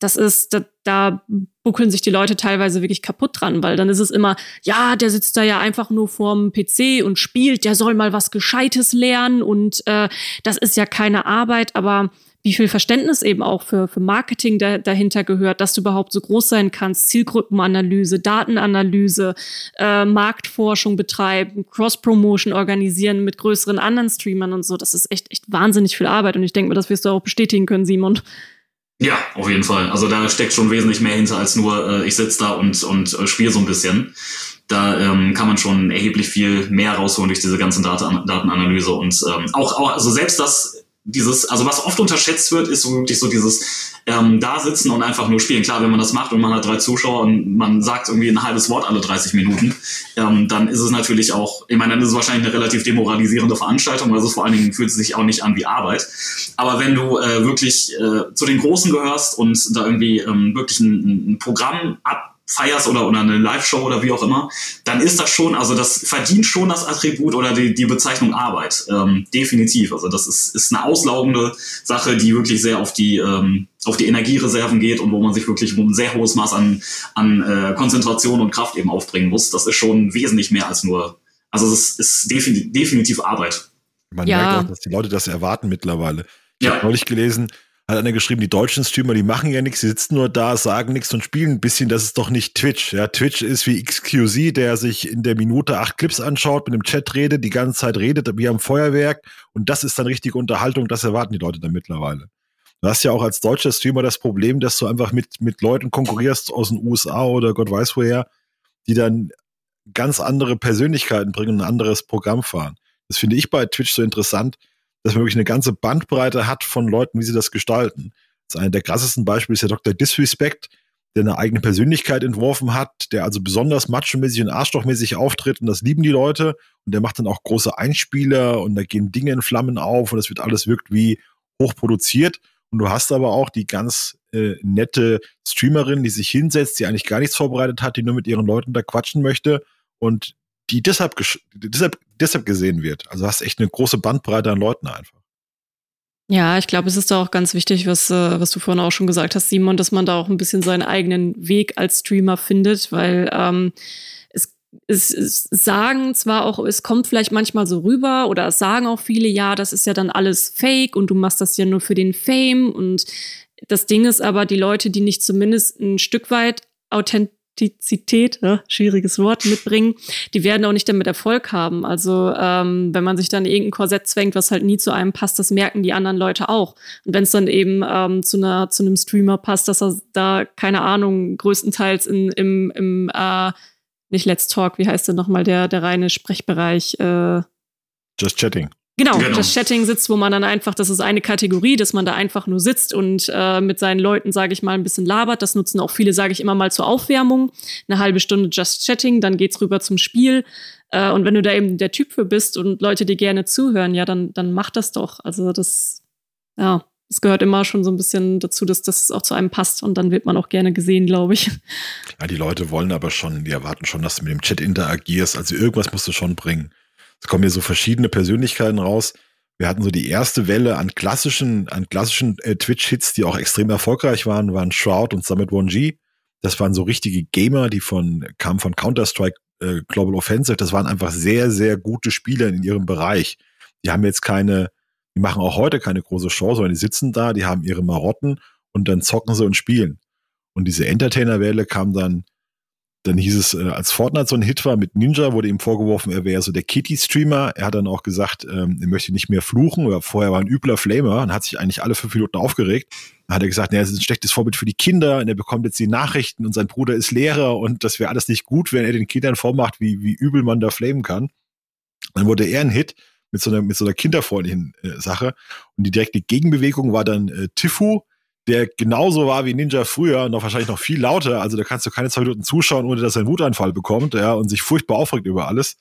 Das ist, da, da buckeln sich die Leute teilweise wirklich kaputt dran, weil dann ist es immer, ja, der sitzt da ja einfach nur vorm PC und spielt, der soll mal was Gescheites lernen und äh, das ist ja keine Arbeit, aber wie viel Verständnis eben auch für, für Marketing da, dahinter gehört, dass du überhaupt so groß sein kannst, Zielgruppenanalyse, Datenanalyse, äh, Marktforschung betreiben, Cross-Promotion organisieren mit größeren anderen Streamern und so. Das ist echt, echt wahnsinnig viel Arbeit und ich denke mal, das wirst du auch bestätigen können, Simon. Ja, auf jeden Fall. Also da steckt schon wesentlich mehr hinter als nur, äh, ich sitze da und, und äh, spiele so ein bisschen. Da ähm, kann man schon erheblich viel mehr rausholen durch diese ganzen Daten, Datenanalyse und ähm, auch, auch, also selbst das dieses, also was oft unterschätzt wird, ist so wirklich so dieses ähm, da sitzen und einfach nur spielen. Klar, wenn man das macht und man hat drei Zuschauer und man sagt irgendwie ein halbes Wort alle 30 Minuten, ähm, dann ist es natürlich auch, ich meine, dann ist es wahrscheinlich eine relativ demoralisierende Veranstaltung, also vor allen Dingen fühlt es sich auch nicht an wie Arbeit. Aber wenn du äh, wirklich äh, zu den Großen gehörst und da irgendwie ähm, wirklich ein, ein Programm ab feierst oder, oder eine Live-Show oder wie auch immer, dann ist das schon, also das verdient schon das Attribut oder die, die Bezeichnung Arbeit. Ähm, definitiv. Also das ist, ist eine auslaugende Sache, die wirklich sehr auf die, ähm, auf die Energiereserven geht und wo man sich wirklich ein sehr hohes Maß an, an äh, Konzentration und Kraft eben aufbringen muss. Das ist schon wesentlich mehr als nur, also es ist, ist definitiv, definitiv Arbeit. Man ja. merkt auch, dass die Leute das erwarten mittlerweile. Ich ja. habe neulich gelesen, hat einer geschrieben, die deutschen Streamer, die machen ja nichts, sie sitzen nur da, sagen nichts und spielen ein bisschen. Das ist doch nicht Twitch. Ja, Twitch ist wie XQZ, der sich in der Minute acht Clips anschaut, mit dem Chat redet, die ganze Zeit redet, wie am Feuerwerk. Und das ist dann richtige Unterhaltung. Das erwarten die Leute dann mittlerweile. Du hast ja auch als deutscher Streamer das Problem, dass du einfach mit, mit Leuten konkurrierst aus den USA oder Gott weiß woher, die dann ganz andere Persönlichkeiten bringen und ein anderes Programm fahren. Das finde ich bei Twitch so interessant dass man wirklich eine ganze Bandbreite hat von Leuten, wie sie das gestalten. Das ist einer der krassesten Beispiele ist der Dr. Disrespect, der eine eigene Persönlichkeit entworfen hat, der also besonders macho-mäßig und arschlochmäßig auftritt und das lieben die Leute und der macht dann auch große Einspieler und da gehen Dinge in Flammen auf und das wird alles wirkt wie hochproduziert Und du hast aber auch die ganz äh, nette Streamerin, die sich hinsetzt, die eigentlich gar nichts vorbereitet hat, die nur mit ihren Leuten da quatschen möchte und die deshalb, deshalb, deshalb gesehen wird. Also hast echt eine große Bandbreite an Leuten einfach. Ja, ich glaube, es ist da auch ganz wichtig, was, äh, was du vorhin auch schon gesagt hast, Simon, dass man da auch ein bisschen seinen eigenen Weg als Streamer findet, weil ähm, es, es, es sagen zwar auch, es kommt vielleicht manchmal so rüber oder es sagen auch viele, ja, das ist ja dann alles fake und du machst das ja nur für den Fame und das Ding ist aber, die Leute, die nicht zumindest ein Stück weit authentisch Authentizität, ja, schwieriges Wort, mitbringen, die werden auch nicht damit Erfolg haben. Also ähm, wenn man sich dann irgendein Korsett zwängt, was halt nie zu einem passt, das merken die anderen Leute auch. Und wenn es dann eben ähm, zu, einer, zu einem Streamer passt, dass er da, keine Ahnung, größtenteils in, im, im äh, nicht Let's Talk, wie heißt der nochmal, der, der reine Sprechbereich? Äh, Just Chatting. Genau, genau, das Chatting sitzt, wo man dann einfach, das ist eine Kategorie, dass man da einfach nur sitzt und äh, mit seinen Leuten, sage ich mal, ein bisschen labert. Das nutzen auch viele, sage ich immer mal zur Aufwärmung. Eine halbe Stunde Just Chatting, dann geht's rüber zum Spiel. Äh, und wenn du da eben der Typ für bist und Leute dir gerne zuhören, ja, dann, dann mach das doch. Also das, ja, es gehört immer schon so ein bisschen dazu, dass das auch zu einem passt und dann wird man auch gerne gesehen, glaube ich. Ja, die Leute wollen aber schon, die erwarten schon, dass du mit dem Chat interagierst. Also irgendwas musst du schon bringen. Es kommen hier so verschiedene Persönlichkeiten raus. Wir hatten so die erste Welle an klassischen, an klassischen äh, Twitch-Hits, die auch extrem erfolgreich waren, waren Shroud und Summit 1G. Das waren so richtige Gamer, die von, kamen von Counter-Strike äh, Global Offensive. Das waren einfach sehr, sehr gute Spieler in ihrem Bereich. Die haben jetzt keine, die machen auch heute keine große Show, sondern die sitzen da, die haben ihre Marotten und dann zocken sie und spielen. Und diese Entertainer-Welle kam dann dann hieß es, äh, als Fortnite so ein Hit war mit Ninja, wurde ihm vorgeworfen, er wäre so der Kitty-Streamer. Er hat dann auch gesagt, ähm, er möchte nicht mehr fluchen. Oder vorher war ein übler Flamer und hat sich eigentlich alle fünf Minuten aufgeregt. Dann hat er gesagt, naja, es ist ein schlechtes Vorbild für die Kinder und er bekommt jetzt die Nachrichten und sein Bruder ist Lehrer und das wäre alles nicht gut, wenn er den Kindern vormacht, wie, wie übel man da flamen kann. Dann wurde er ein Hit mit so einer, mit so einer kinderfreundlichen äh, Sache. Und die direkte Gegenbewegung war dann äh, Tifu, der genauso war wie Ninja früher, noch wahrscheinlich noch viel lauter. Also da kannst du keine zwei Minuten zuschauen, ohne dass er einen Wutanfall bekommt, ja, und sich furchtbar aufregt über alles.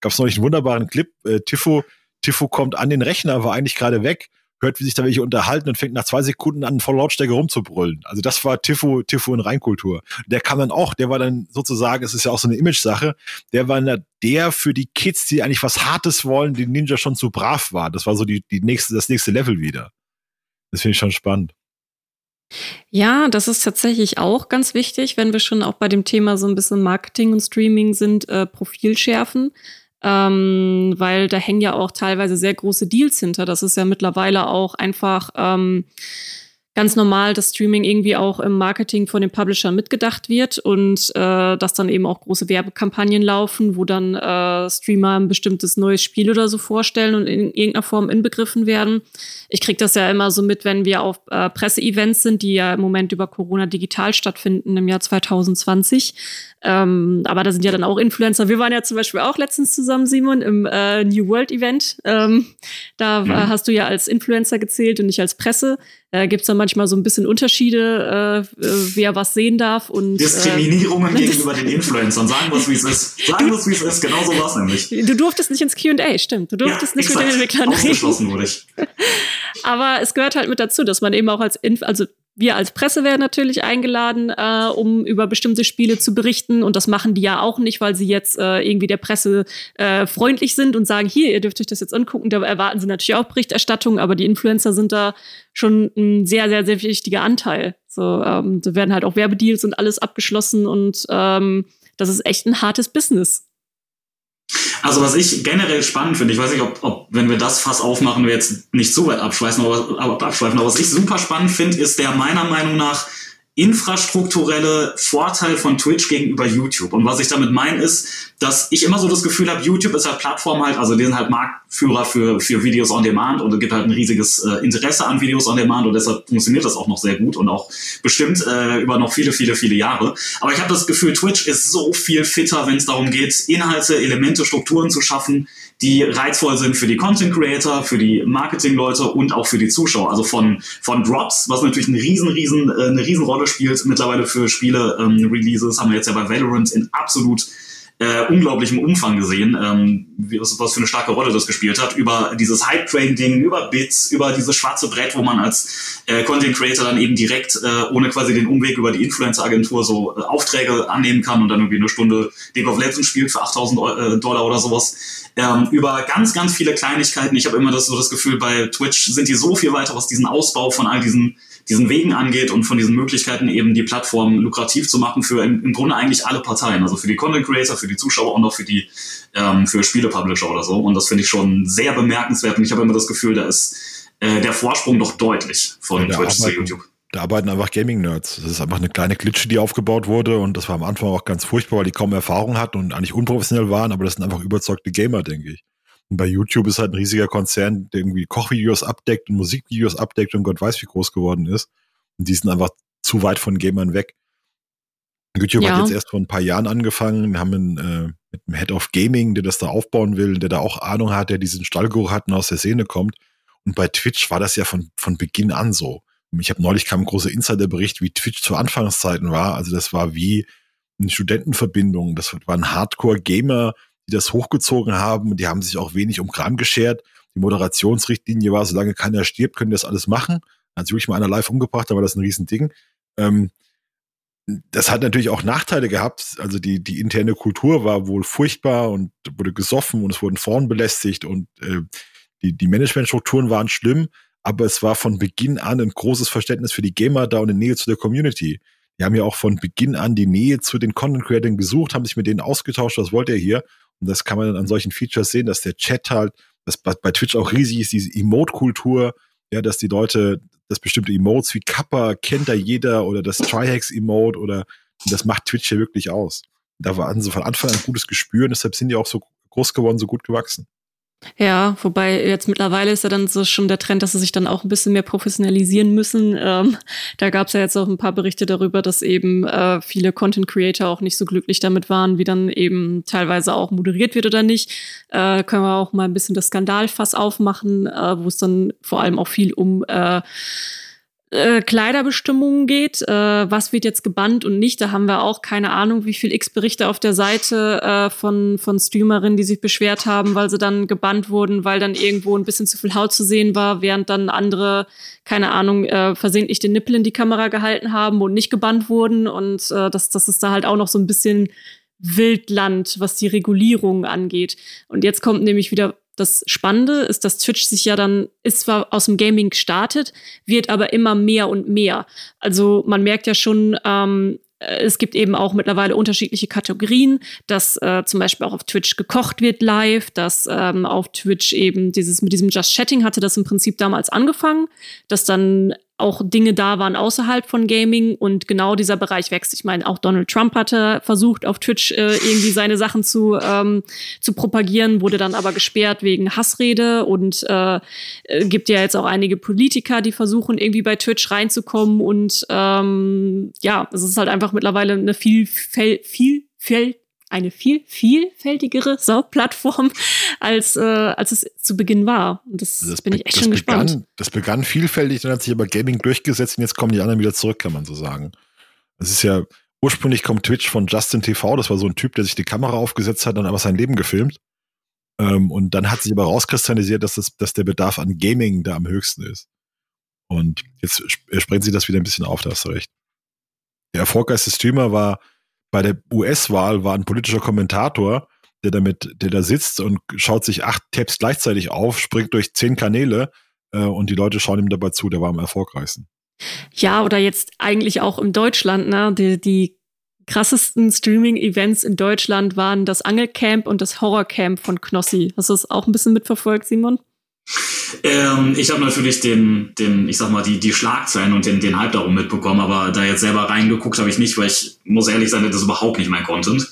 Gab es neulich einen wunderbaren Clip. Äh, Tiffo, Tiffo kommt an den Rechner, war eigentlich gerade weg, hört, wie sich da welche unterhalten und fängt nach zwei Sekunden an, voll Lautstärke rumzubrüllen. Also das war Tiffo, Tiffo in Reinkultur. Der kam dann auch, der war dann sozusagen, es ist ja auch so eine Image-Sache, der war der für die Kids, die eigentlich was Hartes wollen, die Ninja schon zu brav war. Das war so die, die nächste, das nächste Level wieder. Das finde ich schon spannend. Ja, das ist tatsächlich auch ganz wichtig, wenn wir schon auch bei dem Thema so ein bisschen Marketing und Streaming sind, äh, Profil schärfen. Ähm, weil da hängen ja auch teilweise sehr große Deals hinter. Das ist ja mittlerweile auch einfach ähm, ganz normal, dass Streaming irgendwie auch im Marketing von den Publishern mitgedacht wird und äh, dass dann eben auch große Werbekampagnen laufen, wo dann äh, Streamer ein bestimmtes neues Spiel oder so vorstellen und in irgendeiner Form inbegriffen werden. Ich kriege das ja immer so mit, wenn wir auf äh, Presseevents sind, die ja im Moment über Corona digital stattfinden im Jahr 2020. Ähm, aber da sind ja dann auch Influencer. Wir waren ja zum Beispiel auch letztens zusammen, Simon, im äh, New World Event. Ähm, da mhm. hast du ja als Influencer gezählt und nicht als Presse. Äh, Gibt es da manchmal so ein bisschen Unterschiede, äh, äh wer was sehen darf und Diskriminierungen äh, gegenüber den Influencern. Sagen wir es, wie es ist. Sagen wir es, wie es ist. Genau so war es nämlich. Du durftest nicht ins Q&A, stimmt. Du durftest ja, nicht exakt. mit den Entwicklern reden. wurde ich. Aber es gehört halt mit dazu, dass man eben auch als Inf also wir als Presse werden natürlich eingeladen, äh, um über bestimmte Spiele zu berichten. Und das machen die ja auch nicht, weil sie jetzt äh, irgendwie der Presse äh, freundlich sind und sagen, hier, ihr dürft euch das jetzt angucken. Da erwarten sie natürlich auch Berichterstattung, aber die Influencer sind da schon ein sehr, sehr, sehr wichtiger Anteil. So, ähm, da werden halt auch Werbedeals und alles abgeschlossen und ähm, das ist echt ein hartes Business. Also was ich generell spannend finde, ich weiß nicht, ob, ob wenn wir das Fass aufmachen, wir jetzt nicht zu weit abschweifen, aber, abschweifen, aber was ich super spannend finde, ist der meiner Meinung nach infrastrukturelle Vorteil von Twitch gegenüber YouTube. Und was ich damit meine, ist, dass ich immer so das Gefühl habe, YouTube ist halt Plattform halt, also die sind halt Marktführer für, für Videos on Demand und es gibt halt ein riesiges äh, Interesse an Videos on Demand und deshalb funktioniert das auch noch sehr gut und auch bestimmt äh, über noch viele, viele, viele Jahre. Aber ich habe das Gefühl, Twitch ist so viel fitter, wenn es darum geht, Inhalte, Elemente, Strukturen zu schaffen, die reizvoll sind für die Content Creator, für die Marketing-Leute und auch für die Zuschauer. Also von, von Drops, was natürlich eine riesen, riesen, äh, eine riesen Rolle spielt mittlerweile für Spiele, ähm, Releases, haben wir jetzt ja bei Valorant in absolut äh, unglaublichem Umfang gesehen. Ähm, was, was für eine starke Rolle das gespielt hat, über dieses Hype-Train-Ding, über Bits, über dieses schwarze Brett, wo man als äh, Content Creator dann eben direkt, äh, ohne quasi den Umweg über die Influencer-Agentur so äh, Aufträge annehmen kann und dann irgendwie eine Stunde League of Legends spielt für 8000 äh, Dollar oder sowas. Ähm, über ganz, ganz viele Kleinigkeiten. Ich habe immer das, so das Gefühl, bei Twitch sind die so viel weiter, was diesen Ausbau von all diesen diesen Wegen angeht und von diesen Möglichkeiten eben die Plattform lukrativ zu machen für im, im Grunde eigentlich alle Parteien, also für die Content Creator, für die Zuschauer und auch für die ähm, für Spiele-Publisher oder so. Und das finde ich schon sehr bemerkenswert und ich habe immer das Gefühl, da ist äh, der Vorsprung doch deutlich von ja, Twitch zu YouTube. Da arbeiten einfach Gaming-Nerds. Das ist einfach eine kleine Klitsche, die aufgebaut wurde und das war am Anfang auch ganz furchtbar, weil die kaum Erfahrung hatten und eigentlich unprofessionell waren, aber das sind einfach überzeugte Gamer, denke ich. Und bei YouTube ist halt ein riesiger Konzern, der irgendwie Kochvideos abdeckt und Musikvideos abdeckt und Gott weiß, wie groß geworden ist. Und die sind einfach zu weit von Gamern weg. YouTube ja. hat jetzt erst vor ein paar Jahren angefangen. Wir haben einen, äh, mit einem Head of Gaming, der das da aufbauen will, der da auch Ahnung hat, der diesen Stallgeruch hat und aus der Szene kommt. Und bei Twitch war das ja von, von Beginn an so. Ich habe neulich kam ein großer Insiderbericht, wie Twitch zu Anfangszeiten war. Also das war wie eine Studentenverbindung. Das waren Hardcore-Gamer, die das hochgezogen haben. Die haben sich auch wenig um Kram geschert. Die Moderationsrichtlinie war, solange keiner stirbt, können das alles machen. Hat sich wirklich mal einer live umgebracht, war das ein Riesending. Ähm, das hat natürlich auch Nachteile gehabt. Also die, die interne Kultur war wohl furchtbar und wurde gesoffen und es wurden Frauen belästigt und äh, die, die Managementstrukturen waren schlimm, aber es war von Beginn an ein großes Verständnis für die Gamer da und eine Nähe zu der Community. Die haben ja auch von Beginn an die Nähe zu den Content Creators gesucht, haben sich mit denen ausgetauscht, was wollt ihr hier? Und das kann man dann an solchen Features sehen, dass der Chat halt, das bei Twitch auch riesig ist, diese Emote-Kultur, ja, dass die Leute, das bestimmte Emotes wie Kappa kennt da jeder oder das Trihex-Emote oder das macht Twitch ja wirklich aus. Da war also von Anfang an ein gutes Gespür und deshalb sind die auch so groß geworden, so gut gewachsen. Ja, wobei jetzt mittlerweile ist ja dann so schon der Trend, dass sie sich dann auch ein bisschen mehr professionalisieren müssen. Ähm, da gab es ja jetzt auch ein paar Berichte darüber, dass eben äh, viele Content Creator auch nicht so glücklich damit waren, wie dann eben teilweise auch moderiert wird oder nicht. Äh, können wir auch mal ein bisschen das Skandalfass aufmachen, äh, wo es dann vor allem auch viel um äh, äh, Kleiderbestimmungen geht, äh, was wird jetzt gebannt und nicht. Da haben wir auch keine Ahnung, wie viel X-Berichte auf der Seite äh, von, von Streamerinnen, die sich beschwert haben, weil sie dann gebannt wurden, weil dann irgendwo ein bisschen zu viel Haut zu sehen war, während dann andere, keine Ahnung, äh, versehentlich den Nippel in die Kamera gehalten haben und nicht gebannt wurden. Und äh, das, das ist da halt auch noch so ein bisschen Wildland, was die Regulierung angeht. Und jetzt kommt nämlich wieder das Spannende ist, dass Twitch sich ja dann, ist zwar aus dem Gaming gestartet, wird aber immer mehr und mehr. Also man merkt ja schon, ähm, es gibt eben auch mittlerweile unterschiedliche Kategorien, dass äh, zum Beispiel auch auf Twitch gekocht wird live, dass ähm, auf Twitch eben dieses mit diesem Just Chatting hatte das im Prinzip damals angefangen, dass dann auch Dinge da waren außerhalb von Gaming und genau dieser Bereich wächst. Ich meine, auch Donald Trump hatte versucht, auf Twitch äh, irgendwie seine Sachen zu, ähm, zu propagieren, wurde dann aber gesperrt wegen Hassrede und äh, äh, gibt ja jetzt auch einige Politiker, die versuchen, irgendwie bei Twitch reinzukommen und ähm, ja, es ist halt einfach mittlerweile eine viel, viel, viel, viel eine viel vielfältigere Plattform als äh, als es zu Beginn war. Und das, das bin ich echt schon begann, gespannt. Das begann vielfältig, dann hat sich aber Gaming durchgesetzt und jetzt kommen die anderen wieder zurück, kann man so sagen. Es ist ja ursprünglich kommt Twitch von Justin TV, das war so ein Typ, der sich die Kamera aufgesetzt hat, dann aber sein Leben gefilmt. Ähm, und dann hat sich aber rauskristallisiert, dass, das, dass der Bedarf an Gaming da am höchsten ist. Und jetzt sprechen sie das wieder ein bisschen auf, da hast du recht. Der erfolgreichste Streamer war bei der US-Wahl war ein politischer Kommentator, der damit, der da sitzt und schaut sich acht Tabs gleichzeitig auf, springt durch zehn Kanäle äh, und die Leute schauen ihm dabei zu, der war am erfolgreichsten. Ja, oder jetzt eigentlich auch in Deutschland, ne? Die, die krassesten Streaming-Events in Deutschland waren das Angelcamp und das Horrorcamp von Knossi. Hast du das auch ein bisschen mitverfolgt, Simon? Ähm, ich habe natürlich den, den, ich sag mal, die, die Schlagzeilen und den, den Hype darum mitbekommen, aber da jetzt selber reingeguckt habe ich nicht, weil ich muss ehrlich sein, das ist überhaupt nicht mein Content.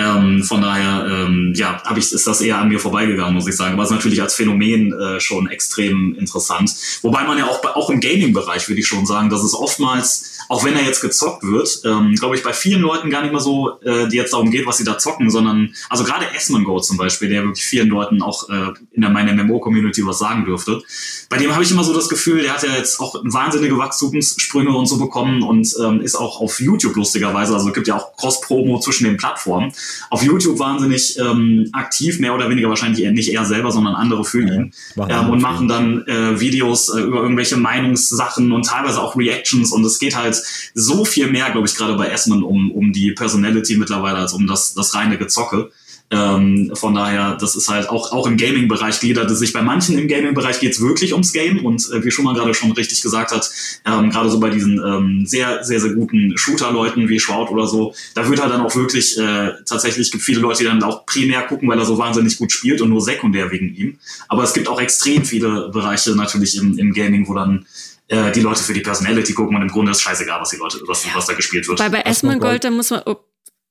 Ähm, von daher, ähm, ja, hab ich, ist das eher an mir vorbeigegangen, muss ich sagen. Aber es ist natürlich als Phänomen äh, schon extrem interessant. Wobei man ja auch, auch im Gaming-Bereich, würde ich schon sagen, dass es oftmals auch wenn er jetzt gezockt wird, ähm, glaube ich, bei vielen Leuten gar nicht mal so, äh, die jetzt darum geht, was sie da zocken, sondern, also gerade Go zum Beispiel, der wirklich vielen Leuten auch äh, in der meiner MMO-Community was sagen dürfte. Bei dem habe ich immer so das Gefühl, der hat ja jetzt auch wahnsinnige Wachstumssprünge und so bekommen und ähm, ist auch auf YouTube lustigerweise, also es gibt ja auch Cross-Promo zwischen den Plattformen, auf YouTube wahnsinnig ähm, aktiv, mehr oder weniger wahrscheinlich nicht er selber, sondern andere für ihn ja, ähm, und machen dann äh, Videos äh, über irgendwelche Meinungssachen und teilweise auch Reactions und es geht halt so viel mehr, glaube ich, gerade bei Esmond um, um die Personality mittlerweile als um das, das reine Gezocke. Ähm, von daher, das ist halt auch, auch im Gaming-Bereich gliedert es sich. Bei manchen im Gaming-Bereich geht es wirklich ums Game und äh, wie Schumann gerade schon richtig gesagt hat, ähm, gerade so bei diesen ähm, sehr, sehr, sehr guten Shooter-Leuten wie Shroud oder so, da wird halt dann auch wirklich, äh, tatsächlich gibt viele Leute, die dann auch primär gucken, weil er so wahnsinnig gut spielt und nur sekundär wegen ihm. Aber es gibt auch extrem viele Bereiche natürlich im, im Gaming, wo dann äh, die Leute für die Personality gucken und im Grunde ist scheißegal, was die Leute, was, was da gespielt wird. Weil bei Esmond Gold, da muss man, oh,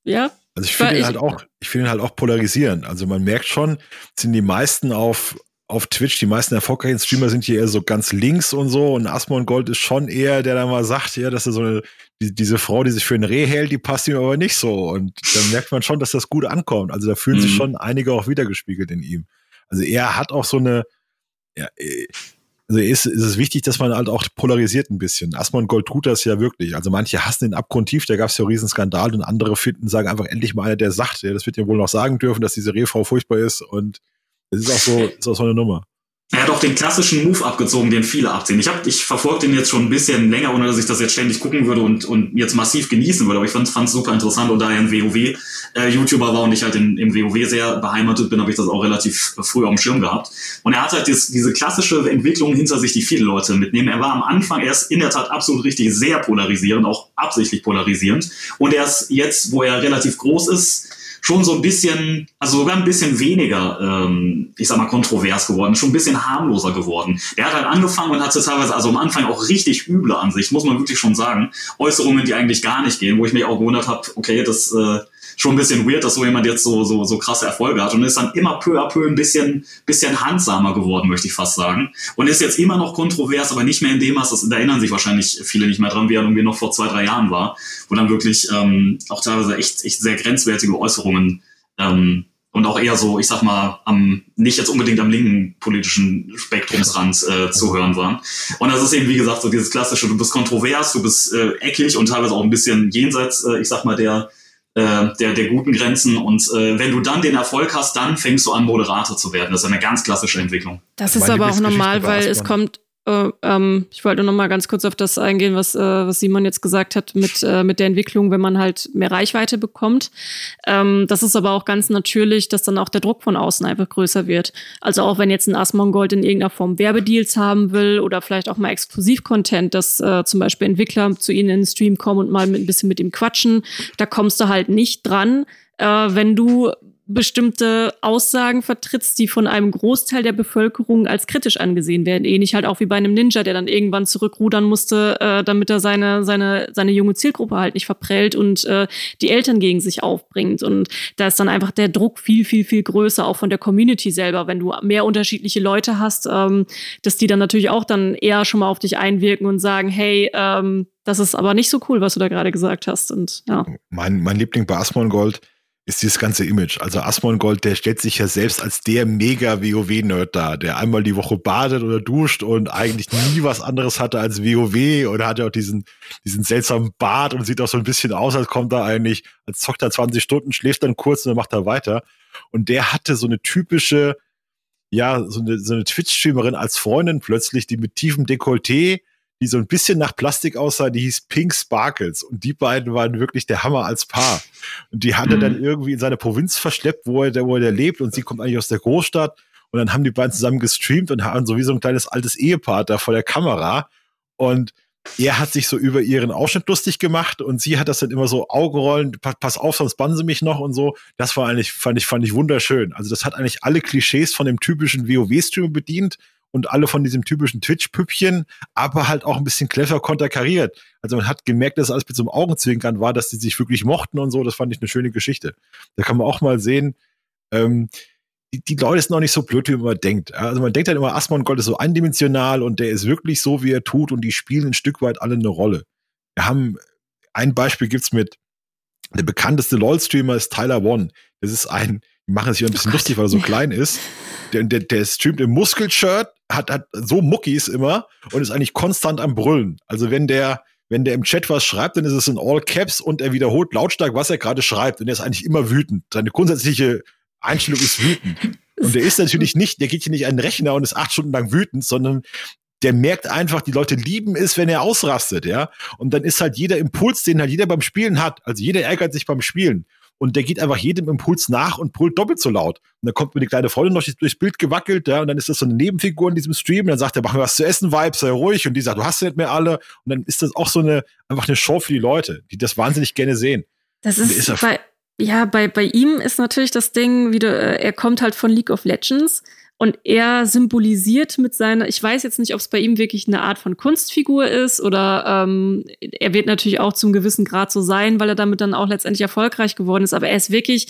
ja, also ich finde ihn halt auch, ich finde ihn halt auch polarisieren. Also man merkt schon, sind die meisten auf, auf Twitch, die meisten erfolgreichen Streamer sind hier eher so ganz links und so. Und Asmon Gold ist schon eher, der da mal sagt, ja, dass er so eine, die, diese Frau, die sich für ein Reh hält, die passt ihm aber nicht so. Und dann merkt man schon, dass das gut ankommt. Also da fühlen mhm. sich schon einige auch wiedergespiegelt in ihm. Also er hat auch so eine, ja, also ist, ist es wichtig, dass man halt auch polarisiert ein bisschen. Asmon Gold tut das ja wirklich. Also manche hassen den abgrundtief, da gab es ja einen Riesenskandal und andere finden, sagen einfach endlich mal einer, der sagt, ja, das wird ja wohl noch sagen dürfen, dass diese Rehfrau furchtbar ist und es ist auch so, ist auch so eine Nummer. Er hat auch den klassischen Move abgezogen, den viele abziehen. Ich, hab, ich verfolge den jetzt schon ein bisschen länger, ohne dass ich das jetzt ständig gucken würde und, und jetzt massiv genießen würde. Aber ich fand es super interessant und da er ein WoW-YouTuber äh, war und ich halt in, im WoW sehr beheimatet bin, habe ich das auch relativ früh auf dem Schirm gehabt. Und er hat halt dies, diese klassische Entwicklung hinter sich, die viele Leute mitnehmen. Er war am Anfang erst in der Tat absolut richtig sehr polarisierend, auch absichtlich polarisierend. Und er ist jetzt, wo er relativ groß ist, schon so ein bisschen, also sogar ein bisschen weniger, ähm, ich sag mal, kontrovers geworden, schon ein bisschen harmloser geworden. Der hat halt angefangen und hatte teilweise, also am Anfang auch richtig üble Ansicht, muss man wirklich schon sagen. Äußerungen, die eigentlich gar nicht gehen, wo ich mich auch gewundert habe, okay, das äh, schon ein bisschen weird, dass so jemand jetzt so, so, so krasse Erfolge hat und ist dann immer peu à peu ein bisschen, bisschen handsamer geworden, möchte ich fast sagen. Und ist jetzt immer noch kontrovers, aber nicht mehr in dem Maß, das, da erinnern sich wahrscheinlich viele nicht mehr dran, wie er irgendwie noch vor zwei, drei Jahren war, wo dann wirklich ähm, auch teilweise echt, echt sehr grenzwertige Äußerungen ähm, und auch eher so, ich sag mal, am nicht jetzt unbedingt am linken politischen Spektrumsrand äh, zu hören waren. Und das ist eben, wie gesagt, so dieses klassische, du bist kontrovers, du bist äh, eckig und teilweise auch ein bisschen jenseits, äh, ich sag mal, der der, der guten Grenzen. Und äh, wenn du dann den Erfolg hast, dann fängst du an, Moderator zu werden. Das ist eine ganz klassische Entwicklung. Das ist aber auch normal, weil es kommt äh, ähm, ich wollte noch mal ganz kurz auf das eingehen, was, äh, was Simon jetzt gesagt hat mit, äh, mit der Entwicklung, wenn man halt mehr Reichweite bekommt. Ähm, das ist aber auch ganz natürlich, dass dann auch der Druck von außen einfach größer wird. Also auch wenn jetzt ein Asmongold in irgendeiner Form Werbedeals haben will oder vielleicht auch mal Exklusiv-Content, dass äh, zum Beispiel Entwickler zu ihnen in den Stream kommen und mal mit, ein bisschen mit ihm quatschen, da kommst du halt nicht dran, äh, wenn du bestimmte Aussagen vertrittst, die von einem Großteil der Bevölkerung als kritisch angesehen werden. Ähnlich halt auch wie bei einem Ninja, der dann irgendwann zurückrudern musste, äh, damit er seine, seine, seine junge Zielgruppe halt nicht verprellt und äh, die Eltern gegen sich aufbringt. Und da ist dann einfach der Druck viel, viel, viel größer, auch von der Community selber, wenn du mehr unterschiedliche Leute hast, ähm, dass die dann natürlich auch dann eher schon mal auf dich einwirken und sagen, hey, ähm, das ist aber nicht so cool, was du da gerade gesagt hast. Und ja. Mein, mein Liebling bei Asmongold ist dieses ganze Image. Also Asmongold, der stellt sich ja selbst als der mega WoW-Nerd dar, der einmal die Woche badet oder duscht und eigentlich nie was anderes hatte als WoW oder hat ja auch diesen, diesen seltsamen Bart und sieht auch so ein bisschen aus, als kommt er eigentlich, als zockt er 20 Stunden, schläft dann kurz und dann macht er weiter. Und der hatte so eine typische, ja, so eine, so eine Twitch-Streamerin als Freundin plötzlich, die mit tiefem Dekolleté die so ein bisschen nach Plastik aussah, die hieß Pink Sparkles. Und die beiden waren wirklich der Hammer als Paar. Und die hat er dann mhm. irgendwie in seine Provinz verschleppt, wo er, wo er lebt. Und sie kommt eigentlich aus der Großstadt. Und dann haben die beiden zusammen gestreamt und haben so wie so ein kleines altes Ehepaar da vor der Kamera. Und er hat sich so über ihren Ausschnitt lustig gemacht und sie hat das dann immer so Augenrollen, pass auf, sonst bannen sie mich noch und so. Das war eigentlich, fand ich, fand ich wunderschön. Also das hat eigentlich alle Klischees von dem typischen WoW-Stream bedient und alle von diesem typischen Twitch-Püppchen, aber halt auch ein bisschen clever konterkariert. Also man hat gemerkt, dass alles mit so einem Augenzwinkern war, dass die sich wirklich mochten und so. Das fand ich eine schöne Geschichte. Da kann man auch mal sehen, ähm, die, die Leute sind noch nicht so blöd, wie man denkt. Also man denkt dann immer, Asmon Gold ist so eindimensional und der ist wirklich so, wie er tut und die spielen ein Stück weit alle eine Rolle. Wir haben, ein Beispiel gibt's mit, der bekannteste LOL-Streamer ist Tyler One. Das ist ein, die machen sich ein bisschen oh lustig, weil er so klein ist. Der, der, der streamt im Muskelshirt, hat, hat so Muckis immer und ist eigentlich konstant am Brüllen. Also wenn der, wenn der im Chat was schreibt, dann ist es in All Caps und er wiederholt lautstark, was er gerade schreibt. Und er ist eigentlich immer wütend. Seine grundsätzliche Einstellung ist wütend. Und der ist natürlich nicht, der geht hier nicht an den Rechner und ist acht Stunden lang wütend, sondern der merkt einfach, die Leute lieben es, wenn er ausrastet, ja. Und dann ist halt jeder Impuls, den halt jeder beim Spielen hat. Also jeder ärgert sich beim Spielen. Und der geht einfach jedem Impuls nach und brüllt doppelt so laut. Und dann kommt mir die kleine Freundin noch durchs Bild gewackelt, ja, und dann ist das so eine Nebenfigur in diesem Stream. Und dann sagt er, mach mir was zu essen, Vibe, sei ruhig. Und die sagt, du hast ja nicht mehr alle. Und dann ist das auch so eine, einfach eine Show für die Leute, die das wahnsinnig gerne sehen. Das ist, ist bei, ja, bei, bei ihm ist natürlich das Ding, wie du, äh, er kommt halt von League of Legends und er symbolisiert mit seiner, ich weiß jetzt nicht, ob es bei ihm wirklich eine Art von Kunstfigur ist oder ähm, er wird natürlich auch zum gewissen Grad so sein, weil er damit dann auch letztendlich erfolgreich geworden ist. Aber er ist wirklich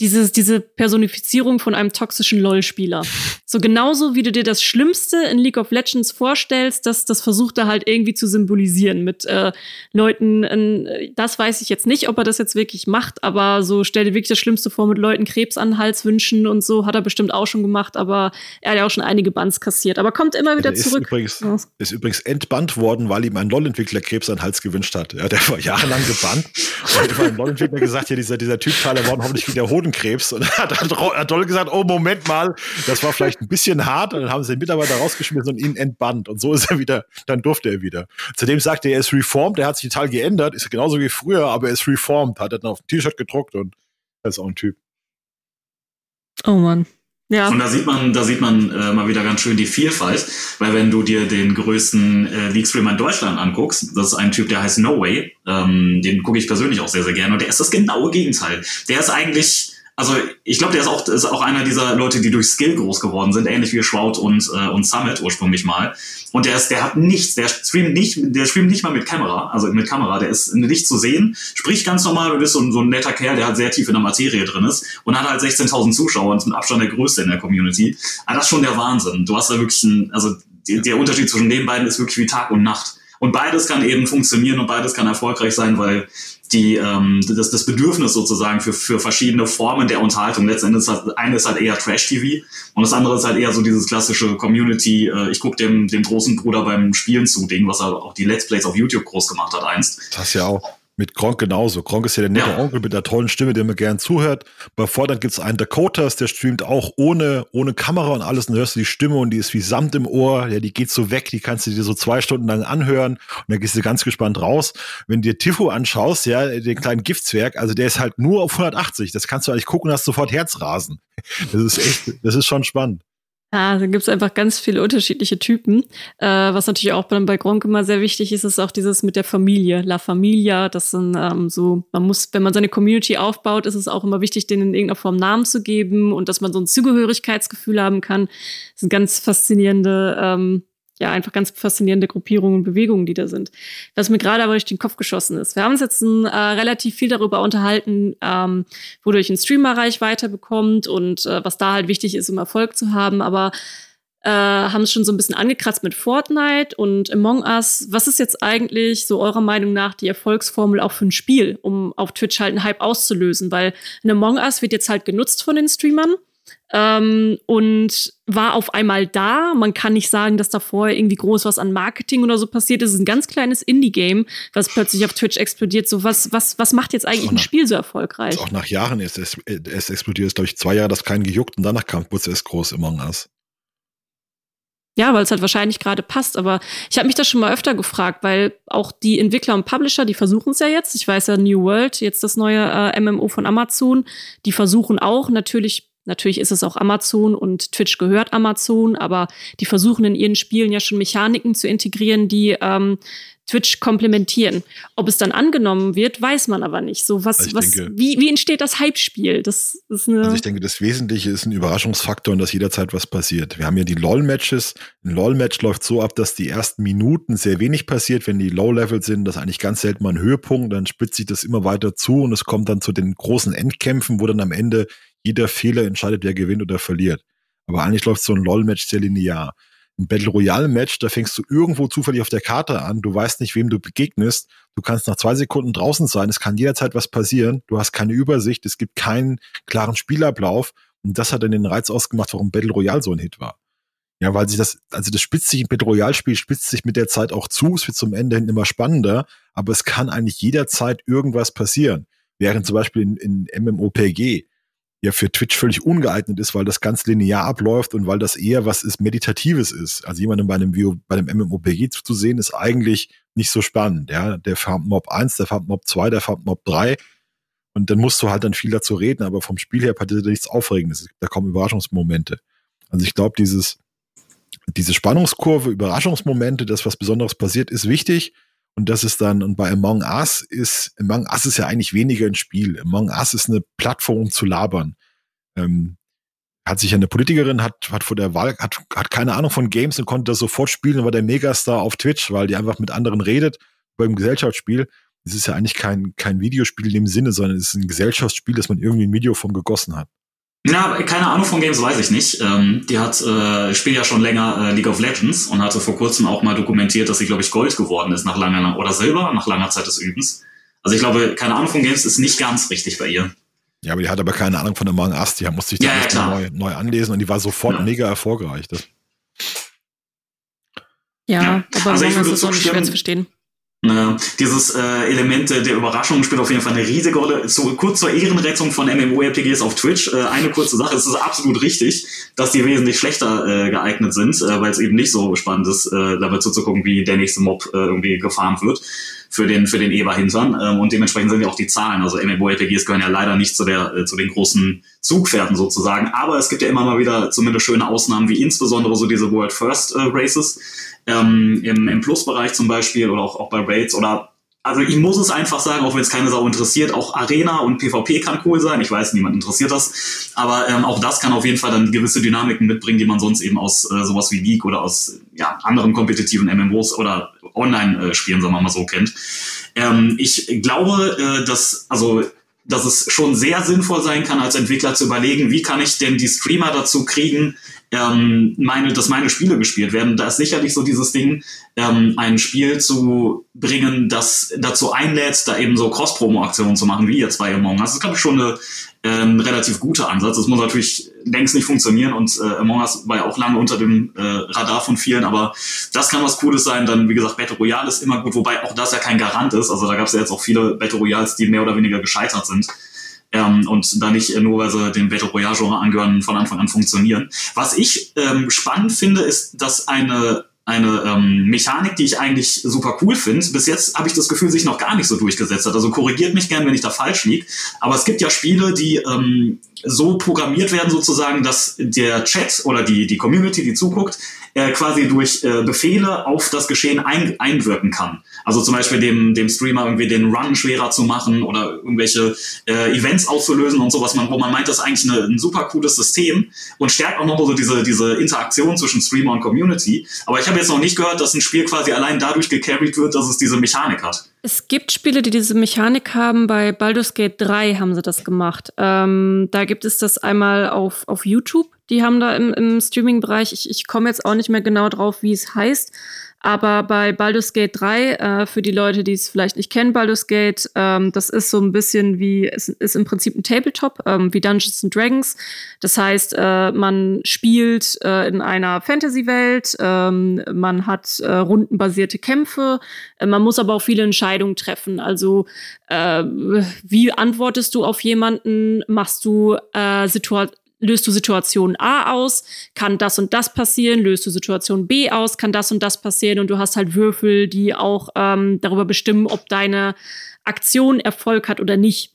dieses, diese Personifizierung von einem toxischen LOL-Spieler. So genauso wie du dir das Schlimmste in League of Legends vorstellst, das, das versucht er halt irgendwie zu symbolisieren mit äh, Leuten, äh, das weiß ich jetzt nicht, ob er das jetzt wirklich macht, aber so stell dir wirklich das Schlimmste vor mit Leuten Krebs an den Hals wünschen und so, hat er bestimmt auch schon gemacht, aber er hat ja auch schon einige Bands kassiert, aber kommt immer wieder ja, zurück. Ist übrigens, ist übrigens entbannt worden, weil ihm ein LOL-Entwickler Krebs an den Hals gewünscht hat. Ja, der war jahrelang gebannt und hat ein LOL-Entwickler gesagt, ja, dieser, dieser Typ Tyler Warren, hoffentlich wieder Hoden Hodenkrebs. Und hat, hat Doll gesagt, oh, Moment mal, das war vielleicht ein bisschen hart. Und dann haben sie den Mitarbeiter rausgeschmissen und ihn entbannt. Und so ist er wieder, dann durfte er wieder. Zudem sagte er, er ist reformed, er hat sich total geändert, ist genauso wie früher, aber er ist reformed, hat er dann auf ein T-Shirt gedruckt und er ist auch ein Typ. Oh Mann. Ja. Und da sieht man, da sieht man äh, mal wieder ganz schön die Vielfalt, weil wenn du dir den größten äh, League-Streamer in Deutschland anguckst, das ist ein Typ, der heißt No Way, ähm, den gucke ich persönlich auch sehr, sehr gerne und der ist das genaue Gegenteil. Der ist eigentlich also ich glaube, der ist auch, ist auch einer dieser Leute, die durch Skill groß geworden sind, ähnlich wie Shroud und, äh, und Summit ursprünglich mal. Und der ist, der hat nichts, der streamt nicht, der streamt nicht mal mit Kamera, also mit Kamera, der ist nicht zu sehen, spricht ganz normal, du bist so, so ein netter Kerl, der halt sehr tief in der Materie drin ist und hat halt 16.000 Zuschauer und ist mit Abstand der größte in der Community. Aber das ist schon der Wahnsinn. Du hast da wirklich ein, also die, der Unterschied zwischen den beiden ist wirklich wie Tag und Nacht. Und beides kann eben funktionieren und beides kann erfolgreich sein, weil die, ähm, das, das Bedürfnis sozusagen für, für verschiedene Formen der Unterhaltung. Letztendlich ist halt, eine ist halt eher Trash-TV und das andere ist halt eher so dieses klassische Community, äh, ich gucke dem, dem großen Bruder beim Spielen zu, Ding, was er auch die Let's Plays auf YouTube groß gemacht hat einst. Das ja auch. Mit Gronk genauso. Gronk ist ja der nette ja. Onkel mit der tollen Stimme, der mir gern zuhört. Bei Fortnite gibt es einen Dakotas, der streamt auch ohne, ohne Kamera und alles. Und dann hörst du die Stimme und die ist wie Samt im Ohr. Ja, die geht so weg, die kannst du dir so zwei Stunden lang anhören. Und dann gehst du ganz gespannt raus. Wenn du dir Tifo anschaust, ja, den kleinen Giftzwerg, also der ist halt nur auf 180. Das kannst du eigentlich gucken, hast sofort Herzrasen. Das ist echt, das ist schon spannend. Ja, da gibt es einfach ganz viele unterschiedliche Typen. Äh, was natürlich auch bei, bei Gronk immer sehr wichtig ist, ist auch dieses mit der Familie, La Familia. Das sind ähm, so, man muss, wenn man seine Community aufbaut, ist es auch immer wichtig, denen in irgendeiner Form Namen zu geben und dass man so ein Zugehörigkeitsgefühl haben kann. Das sind ganz faszinierende ähm, ja, einfach ganz faszinierende Gruppierungen und Bewegungen, die da sind. Was mir gerade aber durch den Kopf geschossen ist. Wir haben uns jetzt ein, äh, relativ viel darüber unterhalten, ähm, wodurch ein Streamer Reichweite bekommt und äh, was da halt wichtig ist, um Erfolg zu haben. Aber äh, haben es schon so ein bisschen angekratzt mit Fortnite und Among Us. Was ist jetzt eigentlich so eurer Meinung nach die Erfolgsformel auch für ein Spiel, um auf Twitch halt einen Hype auszulösen? Weil ein Among Us wird jetzt halt genutzt von den Streamern ähm, und war auf einmal da. Man kann nicht sagen, dass da vorher irgendwie groß was an Marketing oder so passiert ist. Es ist ein ganz kleines Indie-Game, was plötzlich auf Twitch explodiert. So, was, was, was macht jetzt eigentlich nach, ein Spiel so erfolgreich? Auch nach Jahren ist es, es explodiert. Es glaube ich zwei Jahre, das keinen gejuckt und danach kam wurde es groß Among Us. Ja, weil es halt wahrscheinlich gerade passt. Aber ich habe mich das schon mal öfter gefragt, weil auch die Entwickler und Publisher, die versuchen es ja jetzt. Ich weiß ja, New World, jetzt das neue äh, MMO von Amazon, die versuchen auch natürlich Natürlich ist es auch Amazon und Twitch gehört Amazon, aber die versuchen in ihren Spielen ja schon Mechaniken zu integrieren, die ähm, Twitch komplementieren. Ob es dann angenommen wird, weiß man aber nicht. So was, also was, denke, wie, wie entsteht das Hype-Spiel? Das ist eine. Also ich denke, das Wesentliche ist ein Überraschungsfaktor und dass jederzeit was passiert. Wir haben ja die LOL-Matches. Ein LOL-Match läuft so ab, dass die ersten Minuten sehr wenig passiert, wenn die Low-Level sind. Das ist eigentlich ganz selten mal ein Höhepunkt. Dann spitzt sich das immer weiter zu und es kommt dann zu den großen Endkämpfen, wo dann am Ende jeder Fehler entscheidet, wer gewinnt oder verliert. Aber eigentlich läuft so ein LOL-Match sehr linear. Ein Battle Royale Match, da fängst du irgendwo zufällig auf der Karte an, du weißt nicht, wem du begegnest, du kannst nach zwei Sekunden draußen sein, es kann jederzeit was passieren, du hast keine Übersicht, es gibt keinen klaren Spielablauf. Und das hat dann den Reiz ausgemacht, warum Battle Royale so ein Hit war. Ja, weil sich das, also das spitzt sich, ein Battle Royale Spiel spitzt sich mit der Zeit auch zu, es wird zum Ende hin immer spannender, aber es kann eigentlich jederzeit irgendwas passieren. Während zum Beispiel in, in MMOPG, ja für Twitch völlig ungeeignet ist, weil das ganz linear abläuft und weil das eher was ist Meditatives ist. Also jemandem bei einem, Video, bei einem MMOPG zuzusehen, ist eigentlich nicht so spannend. Ja, der farmt Mob 1, der farmt Mob 2, der farmt Mob 3. Und dann musst du halt dann viel dazu reden, aber vom Spiel her passiert nichts Aufregendes. Da kaum Überraschungsmomente. Also ich glaube, diese Spannungskurve, Überraschungsmomente, das was Besonderes passiert, ist wichtig. Und das ist dann, und bei Among Us ist, Among Us ist ja eigentlich weniger ein Spiel. Among Us ist eine Plattform, zu labern. Ähm, hat sich eine Politikerin, hat, hat vor der Wahl, hat, hat keine Ahnung von Games und konnte das sofort spielen und war der Megastar auf Twitch, weil die einfach mit anderen redet beim Gesellschaftsspiel. Es ist ja eigentlich kein, kein Videospiel in dem Sinne, sondern es ist ein Gesellschaftsspiel, das man irgendwie ein Video von gegossen hat. Na, keine Ahnung von Games weiß ich nicht. Ähm, die hat äh, spielt ja schon länger äh, League of Legends und hatte vor kurzem auch mal dokumentiert, dass sie, glaube ich, Gold geworden ist nach langer oder Silber nach langer Zeit des Übens. Also ich glaube, keine Ahnung von Games ist nicht ganz richtig bei ihr. Ja, aber die hat aber keine Ahnung von der Among Us, die musste sich da ja, neu, neu, anlesen und die war sofort ja. mega erfolgreich. Das. Ja, ja, aber also Among Us ist auch nicht schwer zu verstehen. Ne, dieses äh, Element der Überraschung spielt auf jeden Fall eine riesige Rolle. So, kurz zur Ehrenrettung von MMORPGs auf Twitch. Äh, eine kurze Sache, es ist absolut richtig, dass die wesentlich schlechter äh, geeignet sind, äh, weil es eben nicht so spannend ist, äh, dabei zuzugucken, wie der nächste Mob äh, irgendwie gefarmt wird für den, für den Eber-Hintern. Ähm, und dementsprechend sind ja auch die Zahlen. Also MMORPGs gehören ja leider nicht zu, der, äh, zu den großen Zugpferden sozusagen. Aber es gibt ja immer mal wieder zumindest schöne Ausnahmen, wie insbesondere so diese World First äh, Races ähm, im, im Plus-Bereich zum Beispiel oder auch, auch bei Raids oder also ich muss es einfach sagen, auch wenn es keine Sau interessiert, auch Arena und PvP kann cool sein. Ich weiß, niemand interessiert das. Aber ähm, auch das kann auf jeden Fall dann gewisse Dynamiken mitbringen, die man sonst eben aus äh, sowas wie League oder aus ja, anderen kompetitiven MMOs oder Online-Spielen, sagen wir mal so, kennt. Ähm, ich glaube, äh, dass, also dass es schon sehr sinnvoll sein kann, als Entwickler zu überlegen, wie kann ich denn die Streamer dazu kriegen, ähm, meine, dass meine Spiele gespielt werden. Da ist sicherlich so dieses Ding, ähm, ein Spiel zu bringen, das dazu einlädt, da eben so Cross-Promo-Aktionen zu machen, wie jetzt bei Among Us. Das ist, glaube ich, schon eine, ähm, relativ guter Ansatz. Das muss natürlich längst nicht funktionieren und äh, Among Us war ja auch lange unter dem äh, Radar von vielen, aber das kann was Cooles sein. Dann, wie gesagt, Battle Royale ist immer gut, wobei auch das ja kein Garant ist. Also da gab es ja jetzt auch viele Battle Royales, die mehr oder weniger gescheitert sind ähm, und da nicht nur, weil sie dem Battle Royale Genre angehören, von Anfang an funktionieren. Was ich ähm, spannend finde, ist, dass eine eine ähm, Mechanik, die ich eigentlich super cool finde. Bis jetzt habe ich das Gefühl, sich noch gar nicht so durchgesetzt hat. Also korrigiert mich gern, wenn ich da falsch liege. Aber es gibt ja Spiele, die ähm, so programmiert werden sozusagen, dass der Chat oder die, die Community, die zuguckt, äh, quasi durch äh, Befehle auf das Geschehen ein, einwirken kann. Also zum Beispiel dem, dem Streamer irgendwie den Run schwerer zu machen oder irgendwelche äh, Events auszulösen und sowas, man, wo man meint, das ist eigentlich eine, ein super cooles System und stärkt auch noch so diese, diese Interaktion zwischen Streamer und Community. Aber ich habe jetzt noch nicht gehört, dass ein Spiel quasi allein dadurch gecarried wird, dass es diese Mechanik hat. Es gibt Spiele, die diese Mechanik haben. Bei Baldur's Gate 3 haben sie das gemacht. Ähm, da gibt es das einmal auf, auf YouTube. Die haben da im, im Streaming-Bereich, ich, ich komme jetzt auch nicht mehr genau drauf, wie es heißt. Aber bei Baldur's Gate 3, äh, für die Leute, die es vielleicht nicht kennen, Baldur's Gate, ähm, das ist so ein bisschen wie, es ist im Prinzip ein Tabletop, ähm, wie Dungeons and Dragons. Das heißt, äh, man spielt äh, in einer Fantasy-Welt, ähm, man hat äh, rundenbasierte Kämpfe, äh, man muss aber auch viele Entscheidungen treffen. Also, äh, wie antwortest du auf jemanden? Machst du Situationen? Löst du Situation A aus, kann das und das passieren, löst du Situation B aus, kann das und das passieren und du hast halt Würfel, die auch ähm, darüber bestimmen, ob deine Aktion Erfolg hat oder nicht.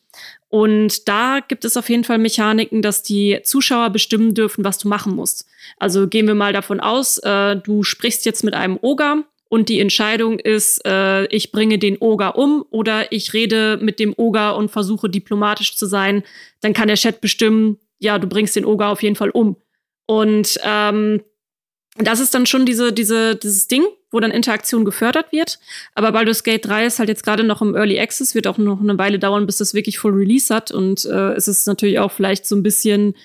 Und da gibt es auf jeden Fall Mechaniken, dass die Zuschauer bestimmen dürfen, was du machen musst. Also gehen wir mal davon aus, äh, du sprichst jetzt mit einem Oger und die Entscheidung ist, äh, ich bringe den Oger um oder ich rede mit dem Oger und versuche diplomatisch zu sein. Dann kann der Chat bestimmen, ja, du bringst den Oger auf jeden Fall um. Und ähm, das ist dann schon diese, diese, dieses Ding, wo dann Interaktion gefördert wird. Aber Baldur's Gate 3 ist halt jetzt gerade noch im Early Access, wird auch noch eine Weile dauern, bis das wirklich Full Release hat. Und äh, es ist natürlich auch vielleicht so ein bisschen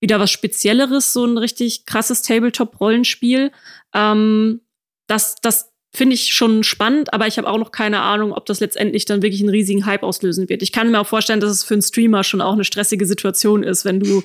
wieder was Spezielleres, so ein richtig krasses Tabletop-Rollenspiel. Ähm, das, das finde ich schon spannend, aber ich habe auch noch keine Ahnung, ob das letztendlich dann wirklich einen riesigen Hype auslösen wird. Ich kann mir auch vorstellen, dass es für einen Streamer schon auch eine stressige Situation ist, wenn du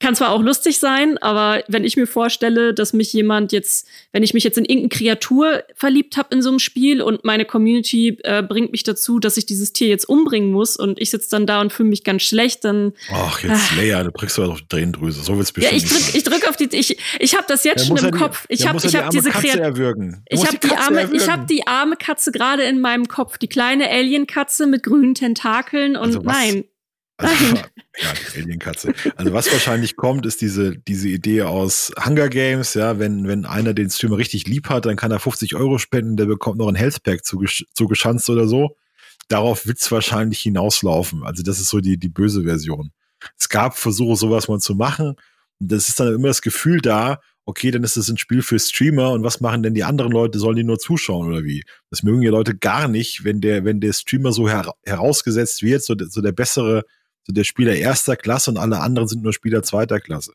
kann zwar auch lustig sein, aber wenn ich mir vorstelle, dass mich jemand jetzt, wenn ich mich jetzt in irgendeine Kreatur verliebt habe in so einem Spiel und meine Community äh, bringt mich dazu, dass ich dieses Tier jetzt umbringen muss und ich sitze dann da und fühle mich ganz schlecht, dann Ach, jetzt ah. Leia, du drückst du auf die Tränendrüse. So wird's bestimmt. Ja, ich drück, ich drück auf die ich ich habe das jetzt schon im die, Kopf. Ich habe ich habe diese Kreatur Ich habe die arme erwürgen. ich habe die arme Katze gerade in meinem Kopf, die kleine Alien-Katze mit grünen Tentakeln und also nein. Also, ja, die Alienkatze. Also was wahrscheinlich kommt, ist diese, diese Idee aus Hunger Games, ja, wenn, wenn einer den Streamer richtig lieb hat, dann kann er 50 Euro spenden, der bekommt noch ein Health Pack zugesch zugeschanzt oder so. Darauf wird es wahrscheinlich hinauslaufen. Also das ist so die, die böse Version. Es gab Versuche, sowas mal zu machen. Und das ist dann immer das Gefühl da, okay, dann ist es ein Spiel für Streamer und was machen denn die anderen Leute? Sollen die nur zuschauen oder wie? Das mögen die Leute gar nicht, wenn der, wenn der Streamer so her herausgesetzt wird, so, so der bessere so der Spieler erster Klasse und alle anderen sind nur Spieler zweiter Klasse.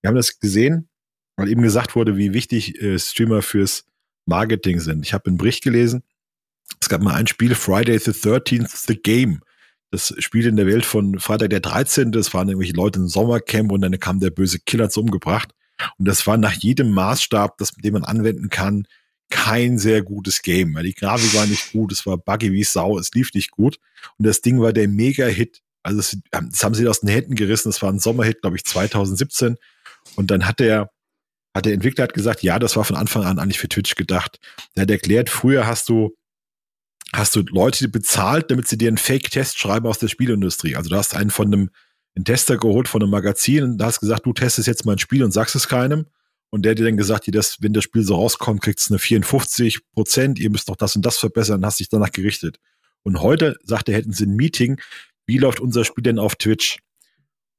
Wir haben das gesehen, weil eben gesagt wurde, wie wichtig äh, Streamer fürs Marketing sind. Ich habe einen Bericht gelesen. Es gab mal ein Spiel, Friday the 13th, The Game. Das spielt in der Welt von Freitag der 13. Es waren irgendwelche Leute im Sommercamp und dann kam der böse Killer zu umgebracht. Und das war nach jedem Maßstab, das, den man anwenden kann, kein sehr gutes Game. Die Grafik war nicht gut, es war buggy wie Sau, es lief nicht gut. Und das Ding war der Mega-Hit also das, das haben sie aus den Händen gerissen. Das war ein Sommerhit, glaube ich, 2017. Und dann hat der, hat der Entwickler hat gesagt, ja, das war von Anfang an eigentlich für Twitch gedacht. Der hat erklärt, früher hast du, hast du Leute bezahlt, damit sie dir einen Fake-Test schreiben aus der Spielindustrie. Also du hast einen von einem, einen Tester geholt von einem Magazin und da hast gesagt, du testest jetzt mal ein Spiel und sagst es keinem. Und der hat dir dann gesagt, das, wenn das Spiel so rauskommt, kriegst du eine 54 Prozent, ihr müsst doch das und das verbessern, hast dich danach gerichtet. Und heute, sagt er, hätten sie ein Meeting, wie läuft unser Spiel denn auf Twitch?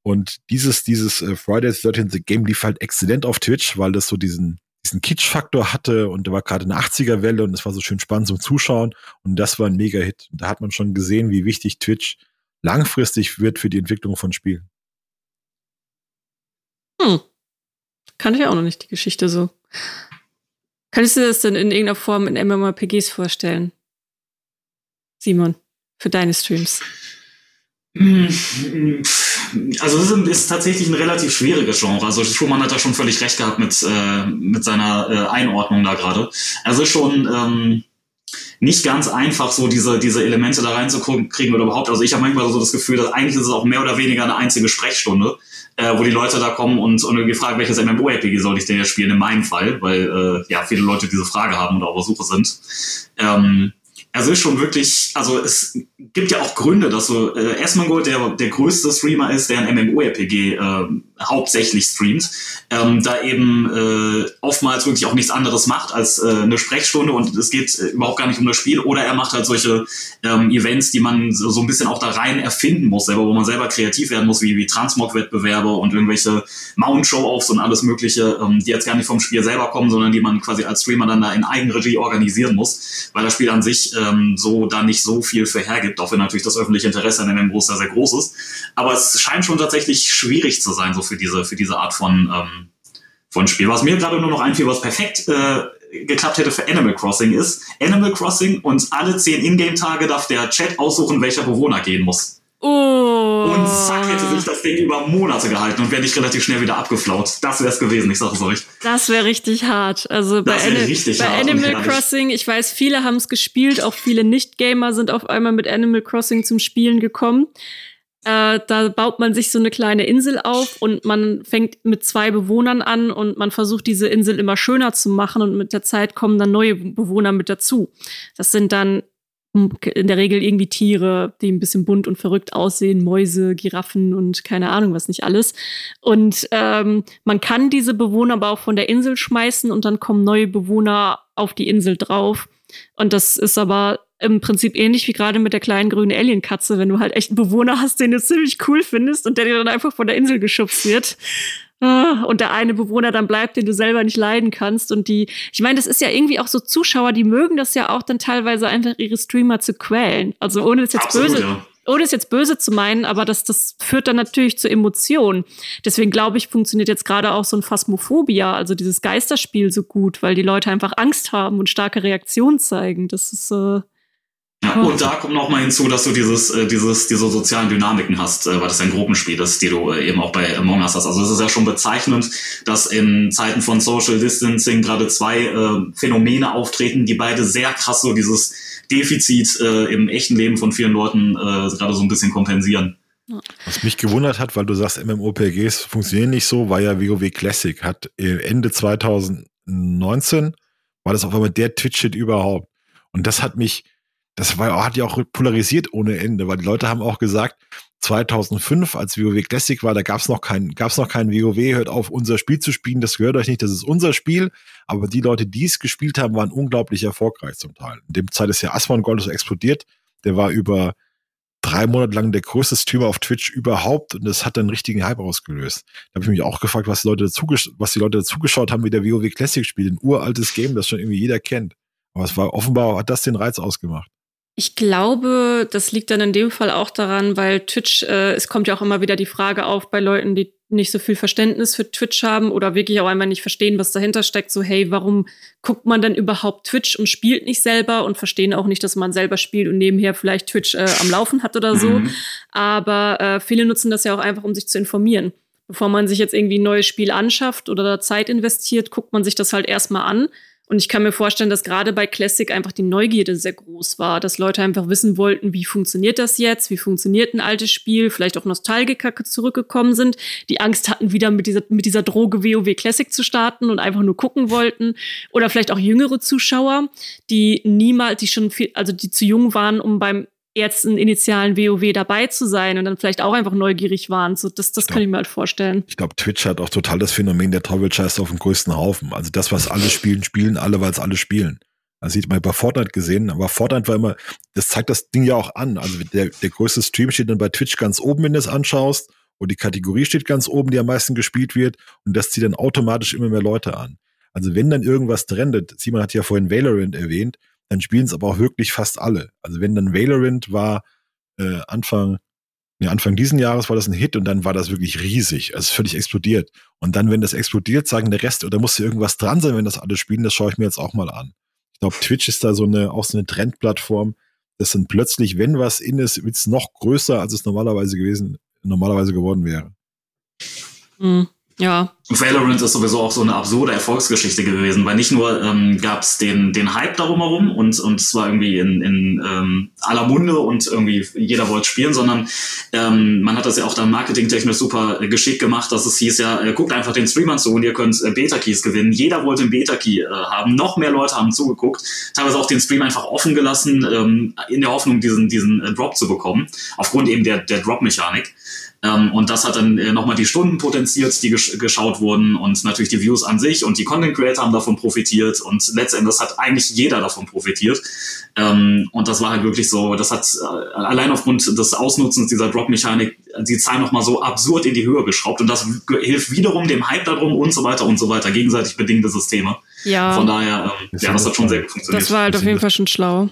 Und dieses, dieses äh, Fridays 13 The Game lief halt exzellent auf Twitch, weil das so diesen, diesen Kitsch-Faktor hatte und da war gerade eine 80er-Welle und es war so schön spannend zum Zuschauen und das war ein Mega-Hit. Da hat man schon gesehen, wie wichtig Twitch langfristig wird für die Entwicklung von Spielen. Hm. Kann ich auch noch nicht, die Geschichte so. Kannst du dir das denn in irgendeiner Form in MMORPGs vorstellen? Simon, für deine Streams. Also es ist, ist, tatsächlich ein relativ schwieriges Genre. Also Schumann hat da schon völlig recht gehabt mit, äh, mit seiner äh, Einordnung da gerade. Also schon ähm, nicht ganz einfach, so diese, diese Elemente da reinzukriegen oder überhaupt. Also ich habe manchmal so das Gefühl, dass eigentlich ist es auch mehr oder weniger eine einzige Sprechstunde, äh, wo die Leute da kommen und, und irgendwie fragen, welches MMO-RPG soll ich denn jetzt spielen, in meinem Fall, weil äh, ja viele Leute diese Frage haben oder auf der Suche sind. Ähm, also ist schon wirklich, also es gibt ja auch Gründe, dass so äh, Esmongold der, der größte Streamer ist, der ein MMORPG äh, hauptsächlich streamt, ähm, da eben äh, oftmals wirklich auch nichts anderes macht als äh, eine Sprechstunde und es geht äh, überhaupt gar nicht um das Spiel oder er macht halt solche ähm, Events, die man so, so ein bisschen auch da rein erfinden muss, selber, wo man selber kreativ werden muss, wie, wie Transmog-Wettbewerbe und irgendwelche Mount-Show-Offs und alles mögliche, ähm, die jetzt gar nicht vom Spiel selber kommen, sondern die man quasi als Streamer dann da in Eigenregie organisieren muss, weil das Spiel an sich ähm, so da nicht so viel für hergibt, auch wenn natürlich das öffentliche Interesse an dem MMOs da sehr groß ist. Aber es scheint schon tatsächlich schwierig zu sein, so für diese, für diese Art von, ähm, von Spiel. Was mir gerade nur noch einfiel, was perfekt äh, geklappt hätte für Animal Crossing ist, Animal Crossing und alle zehn Ingame-Tage darf der Chat aussuchen, welcher Bewohner gehen muss. Oh. Und zack, hätte sich das Ding über Monate gehalten und wäre nicht relativ schnell wieder abgeflaut. Das wäre es gewesen, ich sage es euch. Das wäre richtig hart. Also bei, Ani bei Animal Crossing, ich weiß, viele haben es gespielt, auch viele Nicht-Gamer sind auf einmal mit Animal Crossing zum Spielen gekommen. Äh, da baut man sich so eine kleine Insel auf und man fängt mit zwei Bewohnern an und man versucht diese Insel immer schöner zu machen und mit der Zeit kommen dann neue Bewohner mit dazu. Das sind dann in der Regel irgendwie Tiere, die ein bisschen bunt und verrückt aussehen, Mäuse, Giraffen und keine Ahnung was nicht alles. Und ähm, man kann diese Bewohner aber auch von der Insel schmeißen und dann kommen neue Bewohner auf die Insel drauf. Und das ist aber im Prinzip ähnlich wie gerade mit der kleinen grünen Alienkatze, wenn du halt echt einen Bewohner hast, den du ziemlich cool findest und der dir dann einfach von der Insel geschubst wird. Ah, und der eine Bewohner dann bleibt, den du selber nicht leiden kannst. Und die, ich meine, das ist ja irgendwie auch so Zuschauer, die mögen das ja auch dann teilweise einfach ihre Streamer zu quälen. Also ohne das jetzt Absolut, böse, ja. ohne es jetzt böse zu meinen, aber das, das führt dann natürlich zu Emotionen. Deswegen glaube ich, funktioniert jetzt gerade auch so ein Phasmophobia, also dieses Geisterspiel so gut, weil die Leute einfach Angst haben und starke Reaktionen zeigen. Das ist äh, und da kommt noch mal hinzu, dass du dieses, äh, dieses, diese sozialen Dynamiken hast, äh, weil das ein Gruppenspiel ist, die du äh, eben auch bei Among Us hast. Also es ist ja schon bezeichnend, dass in Zeiten von Social Distancing gerade zwei äh, Phänomene auftreten, die beide sehr krass so dieses Defizit äh, im echten Leben von vielen Leuten äh, gerade so ein bisschen kompensieren. Was mich gewundert hat, weil du sagst, MMOPGs funktionieren nicht so, war ja WoW Classic hat Ende 2019 war das auf einmal der Twitch-Hit überhaupt. Und das hat mich, das war, hat ja auch polarisiert ohne Ende, weil die Leute haben auch gesagt, 2005, als WoW Classic war, da gab's noch kein, gab's noch kein WoW, hört auf, unser Spiel zu spielen, das gehört euch nicht, das ist unser Spiel. Aber die Leute, die es gespielt haben, waren unglaublich erfolgreich zum Teil. In dem Zeit ist ja Asmongold so explodiert. Der war über drei Monate lang der größte Streamer auf Twitch überhaupt und das hat dann einen richtigen Hype ausgelöst. Da habe ich mich auch gefragt, was die Leute dazu, was die Leute dazugeschaut haben, wie der WoW Classic spielt, ein uraltes Game, das schon irgendwie jeder kennt. Aber es war offenbar hat das den Reiz ausgemacht. Ich glaube, das liegt dann in dem Fall auch daran, weil Twitch, äh, es kommt ja auch immer wieder die Frage auf bei Leuten, die nicht so viel Verständnis für Twitch haben oder wirklich auch einmal nicht verstehen, was dahinter steckt. So, hey, warum guckt man denn überhaupt Twitch und spielt nicht selber und verstehen auch nicht, dass man selber spielt und nebenher vielleicht Twitch äh, am Laufen hat oder so. Mhm. Aber äh, viele nutzen das ja auch einfach, um sich zu informieren. Bevor man sich jetzt irgendwie ein neues Spiel anschafft oder da Zeit investiert, guckt man sich das halt erstmal an und ich kann mir vorstellen, dass gerade bei Classic einfach die Neugierde sehr groß war, dass Leute einfach wissen wollten, wie funktioniert das jetzt, wie funktioniert ein altes Spiel, vielleicht auch Nostalgiker zurückgekommen sind, die Angst hatten, wieder mit dieser, mit dieser Droge WoW Classic zu starten und einfach nur gucken wollten. Oder vielleicht auch jüngere Zuschauer, die niemals, die schon viel, also die zu jung waren, um beim ersten initialen WoW dabei zu sein und dann vielleicht auch einfach neugierig waren. So, das das glaub, kann ich mir halt vorstellen. Ich glaube, Twitch hat auch total das Phänomen der Teufel auf dem größten Haufen. Also das, was alle spielen, spielen alle, weil es alle spielen. Das sieht man bei Fortnite gesehen, aber Fortnite war immer, das zeigt das Ding ja auch an. Also der, der größte Stream steht dann bei Twitch ganz oben, wenn du es anschaust, und die Kategorie steht ganz oben, die am meisten gespielt wird, und das zieht dann automatisch immer mehr Leute an. Also wenn dann irgendwas trendet, Simon hat ja vorhin Valorant erwähnt, dann spielen es aber auch wirklich fast alle. Also wenn dann Valorant war äh, Anfang, nee, Anfang diesen Jahres war das ein Hit und dann war das wirklich riesig. Also völlig explodiert. Und dann, wenn das explodiert, sagen der Rest, oder muss irgendwas dran sein, wenn das alle spielen, das schaue ich mir jetzt auch mal an. Ich glaube, Twitch ist da so eine, auch so eine Trendplattform. Das sind plötzlich, wenn was in ist, wird es noch größer, als es normalerweise gewesen, normalerweise geworden wäre. Mhm. Ja. Valorant ist sowieso auch so eine absurde Erfolgsgeschichte gewesen, weil nicht nur ähm, gab es den, den Hype darum herum und, und es war irgendwie in, in ähm, aller Munde und irgendwie jeder wollte spielen, sondern ähm, man hat das ja auch dann marketingtechnisch super äh, geschickt gemacht, dass es hieß ja, äh, guckt einfach den Streamern zu und ihr könnt äh, Beta-Keys gewinnen. Jeder wollte einen Beta-Key äh, haben, noch mehr Leute haben zugeguckt, teilweise auch den Stream einfach offen gelassen, ähm, in der Hoffnung, diesen, diesen äh, Drop zu bekommen, aufgrund eben der, der Drop-Mechanik. Ähm, und das hat dann äh, nochmal die Stunden potenziert, die gesch geschaut wurden und natürlich die Views an sich und die Content Creator haben davon profitiert und letztendlich hat eigentlich jeder davon profitiert. Ähm, und das war halt wirklich so, das hat äh, allein aufgrund des Ausnutzens dieser Drop-Mechanik die Zahl nochmal so absurd in die Höhe geschraubt und das hilft wiederum dem Hype darum und so weiter und so weiter, gegenseitig bedingte Systeme. Ja. Von daher, ähm, ja, das hat schon sehr gut funktioniert. Das war halt auf jeden Fall schon schlau.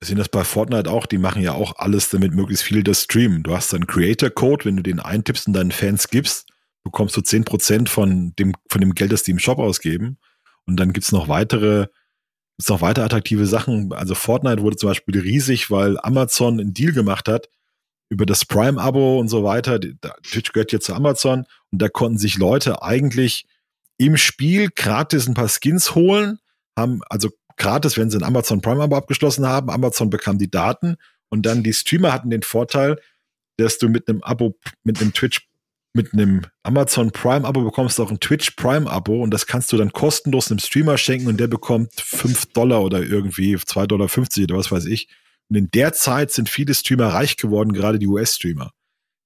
Wir sehen das bei Fortnite auch, die machen ja auch alles, damit möglichst viele das streamen. Du hast einen Creator-Code, wenn du den eintippst und deinen Fans gibst, bekommst du 10% von dem, von dem Geld, das die im Shop ausgeben. Und dann gibt's noch weitere, gibt's noch weitere attraktive Sachen. Also Fortnite wurde zum Beispiel riesig, weil Amazon einen Deal gemacht hat über das Prime-Abo und so weiter. Twitch gehört jetzt zu Amazon und da konnten sich Leute eigentlich im Spiel gratis ein paar Skins holen, haben also gratis, wenn sie ein Amazon Prime-Abo abgeschlossen haben. Amazon bekam die Daten und dann die Streamer hatten den Vorteil, dass du mit einem Abo, mit einem Twitch, mit einem Amazon Prime-Abo bekommst auch ein Twitch Prime-Abo und das kannst du dann kostenlos einem Streamer schenken und der bekommt 5 Dollar oder irgendwie 2,50 Dollar oder was weiß ich. Und in der Zeit sind viele Streamer reich geworden, gerade die US-Streamer.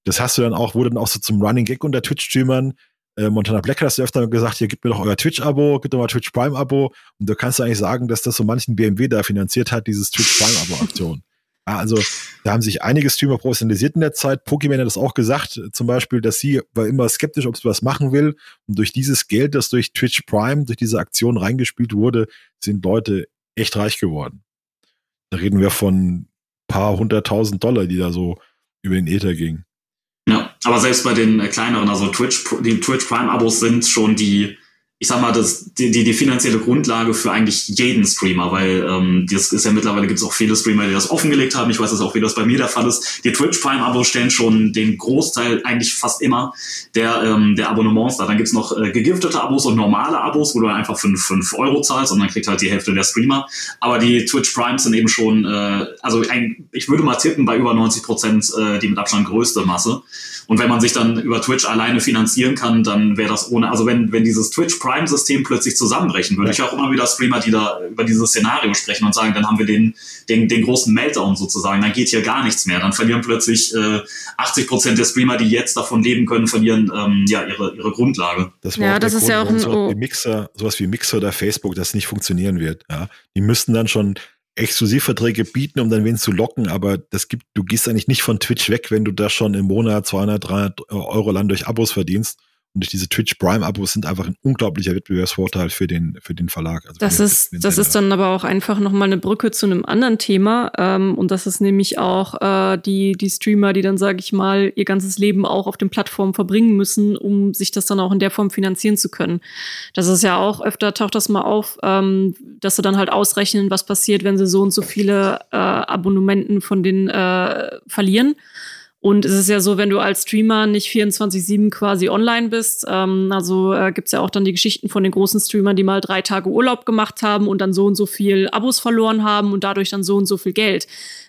Das hast du dann auch, wurde dann auch so zum Running Gag unter Twitch-Streamern, äh, Montana Black hat das öfter gesagt, hier, gib mir doch euer Twitch-Abo, gib doch mal Twitch Prime-Abo. Und du kannst eigentlich sagen, dass das so manchen BMW da finanziert hat, dieses Twitch Prime-Abo-Aktion. Ja, also da haben sich einige Streamer professionalisiert in der Zeit. Pokémon hat das auch gesagt, zum Beispiel, dass sie war immer skeptisch, ob sie was machen will. Und durch dieses Geld, das durch Twitch Prime, durch diese Aktion reingespielt wurde, sind Leute echt reich geworden. Da reden wir von paar hunderttausend Dollar, die da so über den Ether ging. Ja, aber selbst bei den äh, kleineren, also Twitch, die Twitch Prime-Abos sind schon die ich sag mal, das, die, die, die finanzielle Grundlage für eigentlich jeden Streamer, weil ähm, das ist ja mittlerweile gibt es auch viele Streamer, die das offengelegt haben. Ich weiß das auch, wie das bei mir der Fall ist. Die Twitch Prime-Abos stellen schon den Großteil, eigentlich fast immer, der, ähm, der Abonnements da. Dann gibt's noch äh, gegiftete Abos und normale Abos, wo du einfach fünf fünf Euro zahlst und dann kriegt halt die Hälfte der Streamer. Aber die Twitch Primes sind eben schon, äh, also ein, ich würde mal tippen, bei über 90 Prozent äh, die mit Abstand größte Masse. Und wenn man sich dann über Twitch alleine finanzieren kann, dann wäre das ohne, also wenn, wenn dieses Twitch Prime-System plötzlich zusammenbrechen würde, ja. ich auch immer wieder Streamer, die da über dieses Szenario sprechen und sagen, dann haben wir den, den, den großen Meltdown sozusagen, dann geht hier gar nichts mehr. Dann verlieren plötzlich äh, 80 Prozent der Streamer, die jetzt davon leben können, verlieren ähm, ja ihre, ihre Grundlage. Das war ja, das ist Grund, ja auch ein sowas wie Mixer, sowas wie Mixer oder Facebook, das nicht funktionieren wird. Ja, die müssten dann schon Exklusivverträge bieten, um dann wen zu locken, aber das gibt, du gehst eigentlich nicht von Twitch weg, wenn du da schon im Monat 200, 300 Euro Land durch Abos verdienst. Und durch diese Twitch Prime Abos sind einfach ein unglaublicher Wettbewerbsvorteil für den, für den Verlag. Also das ist, das ist dann aber auch einfach nochmal eine Brücke zu einem anderen Thema. Ähm, und das ist nämlich auch äh, die, die Streamer, die dann, sage ich mal, ihr ganzes Leben auch auf den Plattformen verbringen müssen, um sich das dann auch in der Form finanzieren zu können. Das ist ja auch, öfter taucht das mal auf, ähm, dass sie dann halt ausrechnen, was passiert, wenn sie so und so viele äh, Abonnementen von den äh, verlieren. Und es ist ja so, wenn du als Streamer nicht 24-7 quasi online bist, ähm, also äh, gibt ja auch dann die Geschichten von den großen Streamern, die mal drei Tage Urlaub gemacht haben und dann so und so viel Abos verloren haben und dadurch dann so und so viel Geld.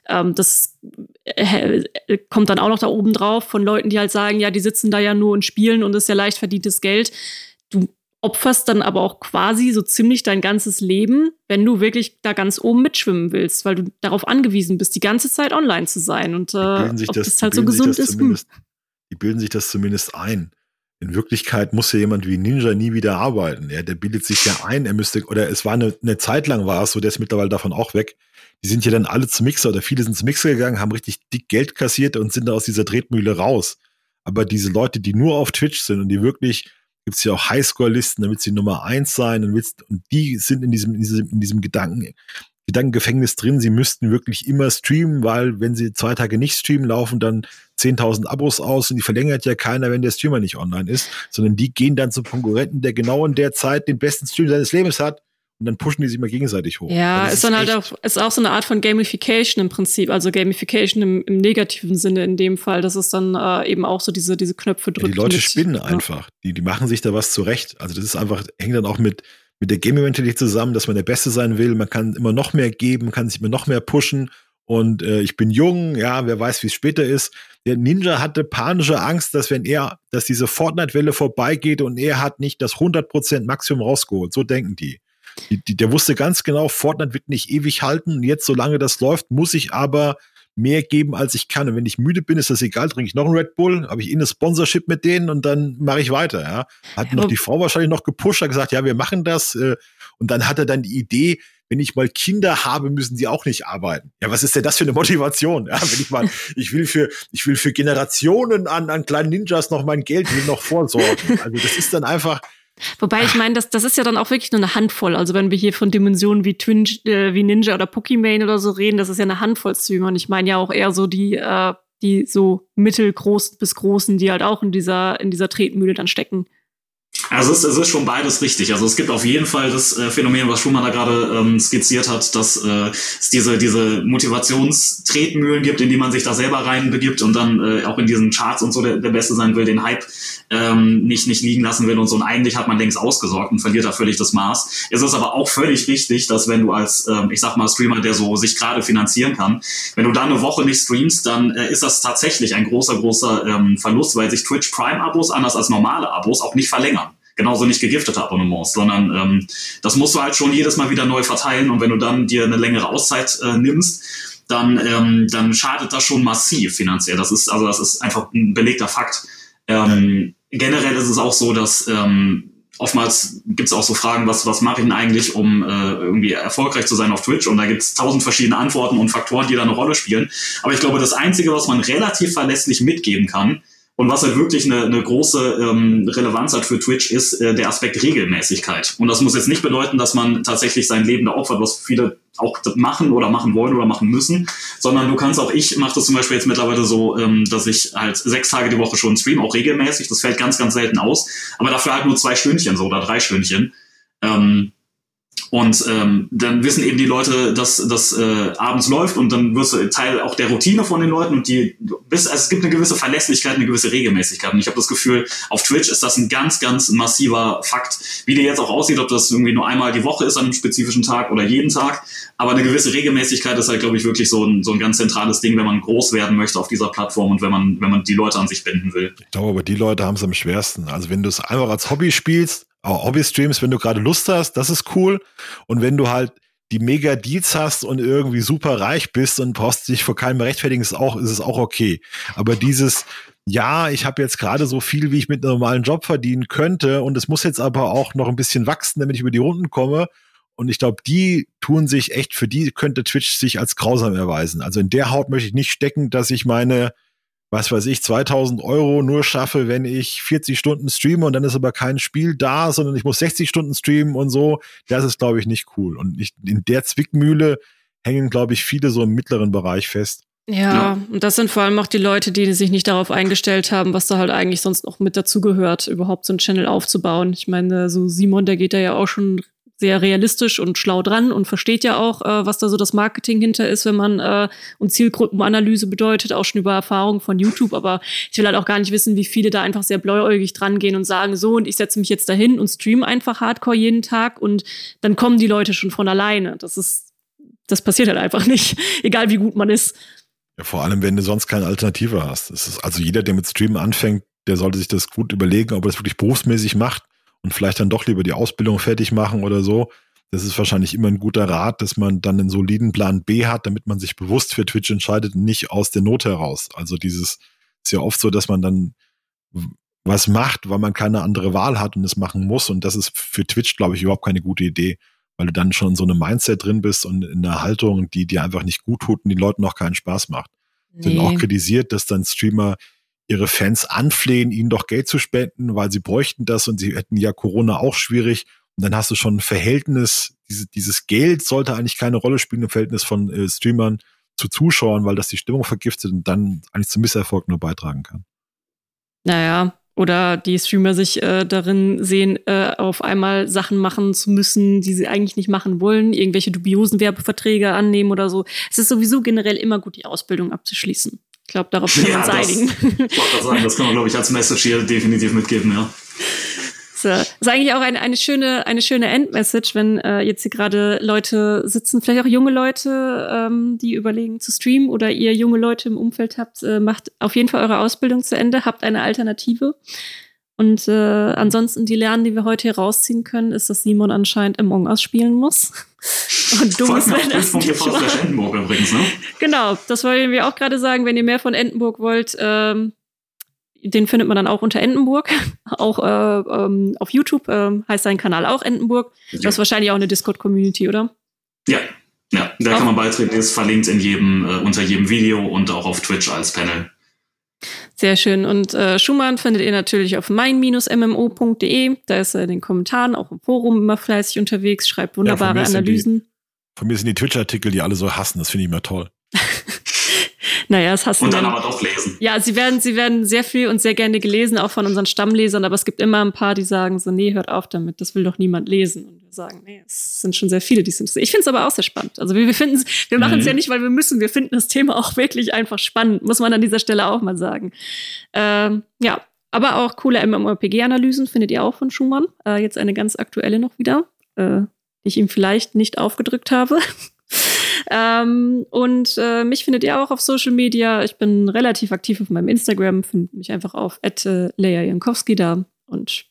Ähm, das äh, kommt dann auch noch da oben drauf von Leuten, die halt sagen, ja, die sitzen da ja nur und spielen und ist ja leicht verdientes Geld. Opferst dann aber auch quasi so ziemlich dein ganzes Leben, wenn du wirklich da ganz oben mitschwimmen willst, weil du darauf angewiesen bist, die ganze Zeit online zu sein. Und äh, ob das, das halt so gesund ist. Die bilden sich das zumindest ein. In Wirklichkeit muss ja jemand wie Ninja nie wieder arbeiten. Ja, der bildet sich ja ein, er müsste, oder es war eine, eine Zeit lang war es so, der ist mittlerweile davon auch weg. Die sind ja dann alle zum Mixer oder viele sind zum Mixer gegangen, haben richtig dick Geld kassiert und sind da aus dieser Tretmühle raus. Aber diese Leute, die nur auf Twitch sind und die wirklich gibt es ja auch Highscore-Listen, damit sie Nummer eins sein und, willst, und die sind in diesem, in diesem, in diesem Gedanken, Gedankengefängnis drin. Sie müssten wirklich immer streamen, weil wenn sie zwei Tage nicht streamen, laufen dann 10.000 Abos aus und die verlängert ja keiner, wenn der Streamer nicht online ist, sondern die gehen dann zum Konkurrenten, der genau in der Zeit den besten Stream seines Lebens hat und dann pushen die sich mal gegenseitig hoch. Ja, ist dann halt auch, ist auch so eine Art von Gamification im Prinzip, also Gamification im, im negativen Sinne in dem Fall, dass es dann äh, eben auch so diese, diese Knöpfe drückt. Ja, die Leute mit, spinnen ja. einfach, die, die machen sich da was zurecht. Also das ist einfach, hängt dann auch mit, mit der Gaming-Mentalität zusammen, dass man der Beste sein will, man kann immer noch mehr geben, kann sich immer noch mehr pushen und äh, ich bin jung, ja, wer weiß, wie es später ist. Der Ninja hatte panische Angst, dass wenn er, dass diese Fortnite-Welle vorbeigeht und er hat nicht das 100% Maximum rausgeholt. So denken die. Die, die, der wusste ganz genau, Fortnite wird nicht ewig halten. Und jetzt, solange das läuft, muss ich aber mehr geben, als ich kann. Und wenn ich müde bin, ist das egal, trinke ich noch einen Red Bull, habe ich eh eine Sponsorship mit denen und dann mache ich weiter. Ja. Hat ja, noch die Frau wahrscheinlich noch gepusht, hat gesagt, ja, wir machen das. Äh, und dann hat er dann die Idee, wenn ich mal Kinder habe, müssen die auch nicht arbeiten. Ja, was ist denn das für eine Motivation? Ja, wenn ich mal, ich will für, ich will für Generationen an, an kleinen Ninjas noch mein Geld will noch vorsorgen. Also das ist dann einfach, Wobei ich meine, das, das ist ja dann auch wirklich nur eine Handvoll. Also wenn wir hier von Dimensionen wie Twin, äh, wie Ninja oder Pokimane oder so reden, das ist ja eine Handvoll Streamer. Und ich meine ja auch eher so die, äh, die so mittelgroßen bis großen, die halt auch in dieser, in dieser Tretmühle dann stecken. Also es, es ist schon beides richtig. Also es gibt auf jeden Fall das äh, Phänomen, was Schumann da gerade ähm, skizziert hat, dass äh, es diese, diese Motivationstretmühlen gibt, in die man sich da selber reinbegibt und dann äh, auch in diesen Charts und so der, der Beste sein will, den Hype ähm, nicht, nicht liegen lassen will und so. Und eigentlich hat man längst ausgesorgt und verliert da völlig das Maß. Es ist aber auch völlig richtig, dass wenn du als, ähm, ich sag mal, Streamer, der so sich gerade finanzieren kann, wenn du da eine Woche nicht streamst, dann äh, ist das tatsächlich ein großer, großer ähm, Verlust, weil sich Twitch Prime-Abos anders als normale Abos auch nicht verlängern genauso nicht gegiftete Abonnements, sondern ähm, das musst du halt schon jedes Mal wieder neu verteilen und wenn du dann dir eine längere Auszeit äh, nimmst, dann, ähm, dann schadet das schon massiv finanziell. Das ist, also das ist einfach ein belegter Fakt. Ähm, generell ist es auch so, dass ähm, oftmals gibt es auch so Fragen, was, was mache ich denn eigentlich, um äh, irgendwie erfolgreich zu sein auf Twitch? Und da gibt es tausend verschiedene Antworten und Faktoren, die da eine Rolle spielen. Aber ich glaube, das Einzige, was man relativ verlässlich mitgeben kann, Und was halt wirklich eine, eine große ähm, Relevanz hat für Twitch, ist äh, der Aspekt Regelmäßigkeit. Und das muss jetzt nicht bedeuten, dass man tatsächlich sein Leben da opfert, was viele auch machen oder machen wollen oder machen müssen, sondern du kannst auch, ich mache das zum Beispiel jetzt mittlerweile so, ähm, dass ich halt sechs Tage die Woche schon stream, auch regelmäßig. Das fällt ganz, ganz selten aus, aber dafür halt nur zwei Stündchen so oder drei Stündchen. Ähm, und ähm, dann wissen eben die Leute, dass das äh, abends läuft und dann wirst du Teil auch der Routine von den Leuten und die bist, also es gibt eine gewisse Verlässlichkeit, eine gewisse Regelmäßigkeit. Und ich habe das Gefühl, auf Twitch ist das ein ganz, ganz massiver Fakt. Wie der jetzt auch aussieht, ob das irgendwie nur einmal die Woche ist an einem spezifischen Tag oder jeden Tag. Aber eine gewisse Regelmäßigkeit ist halt, glaube ich, wirklich so ein, so ein ganz zentrales Ding, wenn man groß werden möchte auf dieser Plattform und wenn man, wenn man die Leute an sich binden will. Ich glaube aber, die Leute haben es am schwersten. Also wenn du es einfach als Hobby spielst, Hobby-Streams, wenn du gerade Lust hast, das ist cool. Und wenn du halt die mega Deals hast und irgendwie super reich bist und brauchst dich vor keinem rechtfertigen, ist auch, ist es auch okay. Aber dieses, ja, ich habe jetzt gerade so viel, wie ich mit einem normalen Job verdienen könnte und es muss jetzt aber auch noch ein bisschen wachsen, damit ich über die Runden komme. Und ich glaube, die tun sich echt, für die könnte Twitch sich als grausam erweisen. Also in der Haut möchte ich nicht stecken, dass ich meine was weiß ich, 2000 Euro nur schaffe, wenn ich 40 Stunden streame und dann ist aber kein Spiel da, sondern ich muss 60 Stunden streamen und so, das ist, glaube ich, nicht cool. Und ich, in der Zwickmühle hängen, glaube ich, viele so im mittleren Bereich fest. Ja, ja, und das sind vor allem auch die Leute, die sich nicht darauf eingestellt haben, was da halt eigentlich sonst noch mit dazugehört, überhaupt so ein Channel aufzubauen. Ich meine, so Simon, der geht da ja auch schon sehr realistisch und schlau dran und versteht ja auch, äh, was da so das Marketing hinter ist, wenn man äh, und Zielgruppenanalyse bedeutet, auch schon über Erfahrung von YouTube. Aber ich will halt auch gar nicht wissen, wie viele da einfach sehr bläuäugig dran gehen und sagen, so, und ich setze mich jetzt dahin und stream einfach hardcore jeden Tag und dann kommen die Leute schon von alleine. Das ist, das passiert halt einfach nicht, egal wie gut man ist. Ja, vor allem, wenn du sonst keine Alternative hast. Also jeder, der mit Streamen anfängt, der sollte sich das gut überlegen, ob er das wirklich berufsmäßig macht und vielleicht dann doch lieber die Ausbildung fertig machen oder so. Das ist wahrscheinlich immer ein guter Rat, dass man dann einen soliden Plan B hat, damit man sich bewusst für Twitch entscheidet und nicht aus der Not heraus. Also dieses ist ja oft so, dass man dann was macht, weil man keine andere Wahl hat und es machen muss. Und das ist für Twitch, glaube ich, überhaupt keine gute Idee, weil du dann schon in so einem Mindset drin bist und in einer Haltung, die dir einfach nicht gut tut und den Leuten auch keinen Spaß macht. Nee. Sind auch kritisiert, dass dann Streamer ihre Fans anflehen, ihnen doch Geld zu spenden, weil sie bräuchten das und sie hätten ja Corona auch schwierig. Und dann hast du schon ein Verhältnis, diese, dieses Geld sollte eigentlich keine Rolle spielen im Verhältnis von äh, Streamern zu Zuschauern, weil das die Stimmung vergiftet und dann eigentlich zum Misserfolg nur beitragen kann. Naja, oder die Streamer sich äh, darin sehen, äh, auf einmal Sachen machen zu müssen, die sie eigentlich nicht machen wollen, irgendwelche dubiosen Werbeverträge annehmen oder so. Es ist sowieso generell immer gut, die Ausbildung abzuschließen. Ich glaube, darauf können wir uns einigen. Ich wollte sagen, das kann man, glaube ich, als Message hier definitiv mitgeben, ja. So. Das ist eigentlich auch eine, eine schöne, eine schöne Endmessage, wenn äh, jetzt hier gerade Leute sitzen, vielleicht auch junge Leute, ähm, die überlegen zu streamen oder ihr junge Leute im Umfeld habt, äh, macht auf jeden Fall eure Ausbildung zu Ende, habt eine Alternative. Und äh, ansonsten die Lernen, die wir heute hier rausziehen können, ist, dass Simon anscheinend Among Us spielen muss. Und du musst wenn das nicht Entenburg übrigens, ne? Genau, das wollen wir auch gerade sagen. Wenn ihr mehr von Entenburg wollt, ähm, den findet man dann auch unter Entenburg. auch äh, ähm, auf YouTube äh, heißt sein Kanal auch Entenburg. Ja. Das ist wahrscheinlich auch eine Discord-Community, oder? Ja, ja, da kann man beitreten. Ist verlinkt in jedem, äh, unter jedem Video und auch auf Twitch als Panel. Sehr schön. Und äh, Schumann findet ihr natürlich auf mein-mmo.de. Da ist er in den Kommentaren, auch im Forum immer fleißig unterwegs, schreibt wunderbare ja, Analysen. Von mir sind die Twitch-Artikel, die alle so hassen, das finde ich immer toll. naja, das hassen Und dann aber doch lesen. Ja, sie werden, sie werden sehr viel und sehr gerne gelesen, auch von unseren Stammlesern, aber es gibt immer ein paar, die sagen so, nee, hört auf damit, das will doch niemand lesen. Und wir sagen, nee, es sind schon sehr viele, die es interessieren. Ich finde es aber auch sehr spannend. Also wir, wir finden es, wir machen es mhm. ja nicht, weil wir müssen, wir finden das Thema auch wirklich einfach spannend, muss man an dieser Stelle auch mal sagen. Ähm, ja, aber auch coole MMORPG-Analysen findet ihr auch von Schumann. Äh, jetzt eine ganz aktuelle noch wieder, äh, die ich ihm vielleicht nicht aufgedrückt habe. Ähm, und äh, mich findet ihr auch auf Social Media. Ich bin relativ aktiv auf meinem Instagram, findet mich einfach auf Leia Jankowski da. Und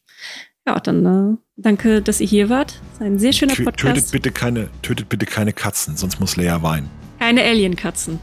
ja, dann äh, danke, dass ihr hier wart. Das ist ein sehr schöner Podcast. Tötet bitte keine, tötet bitte keine Katzen, sonst muss Leia weinen. Keine Alien-Katzen.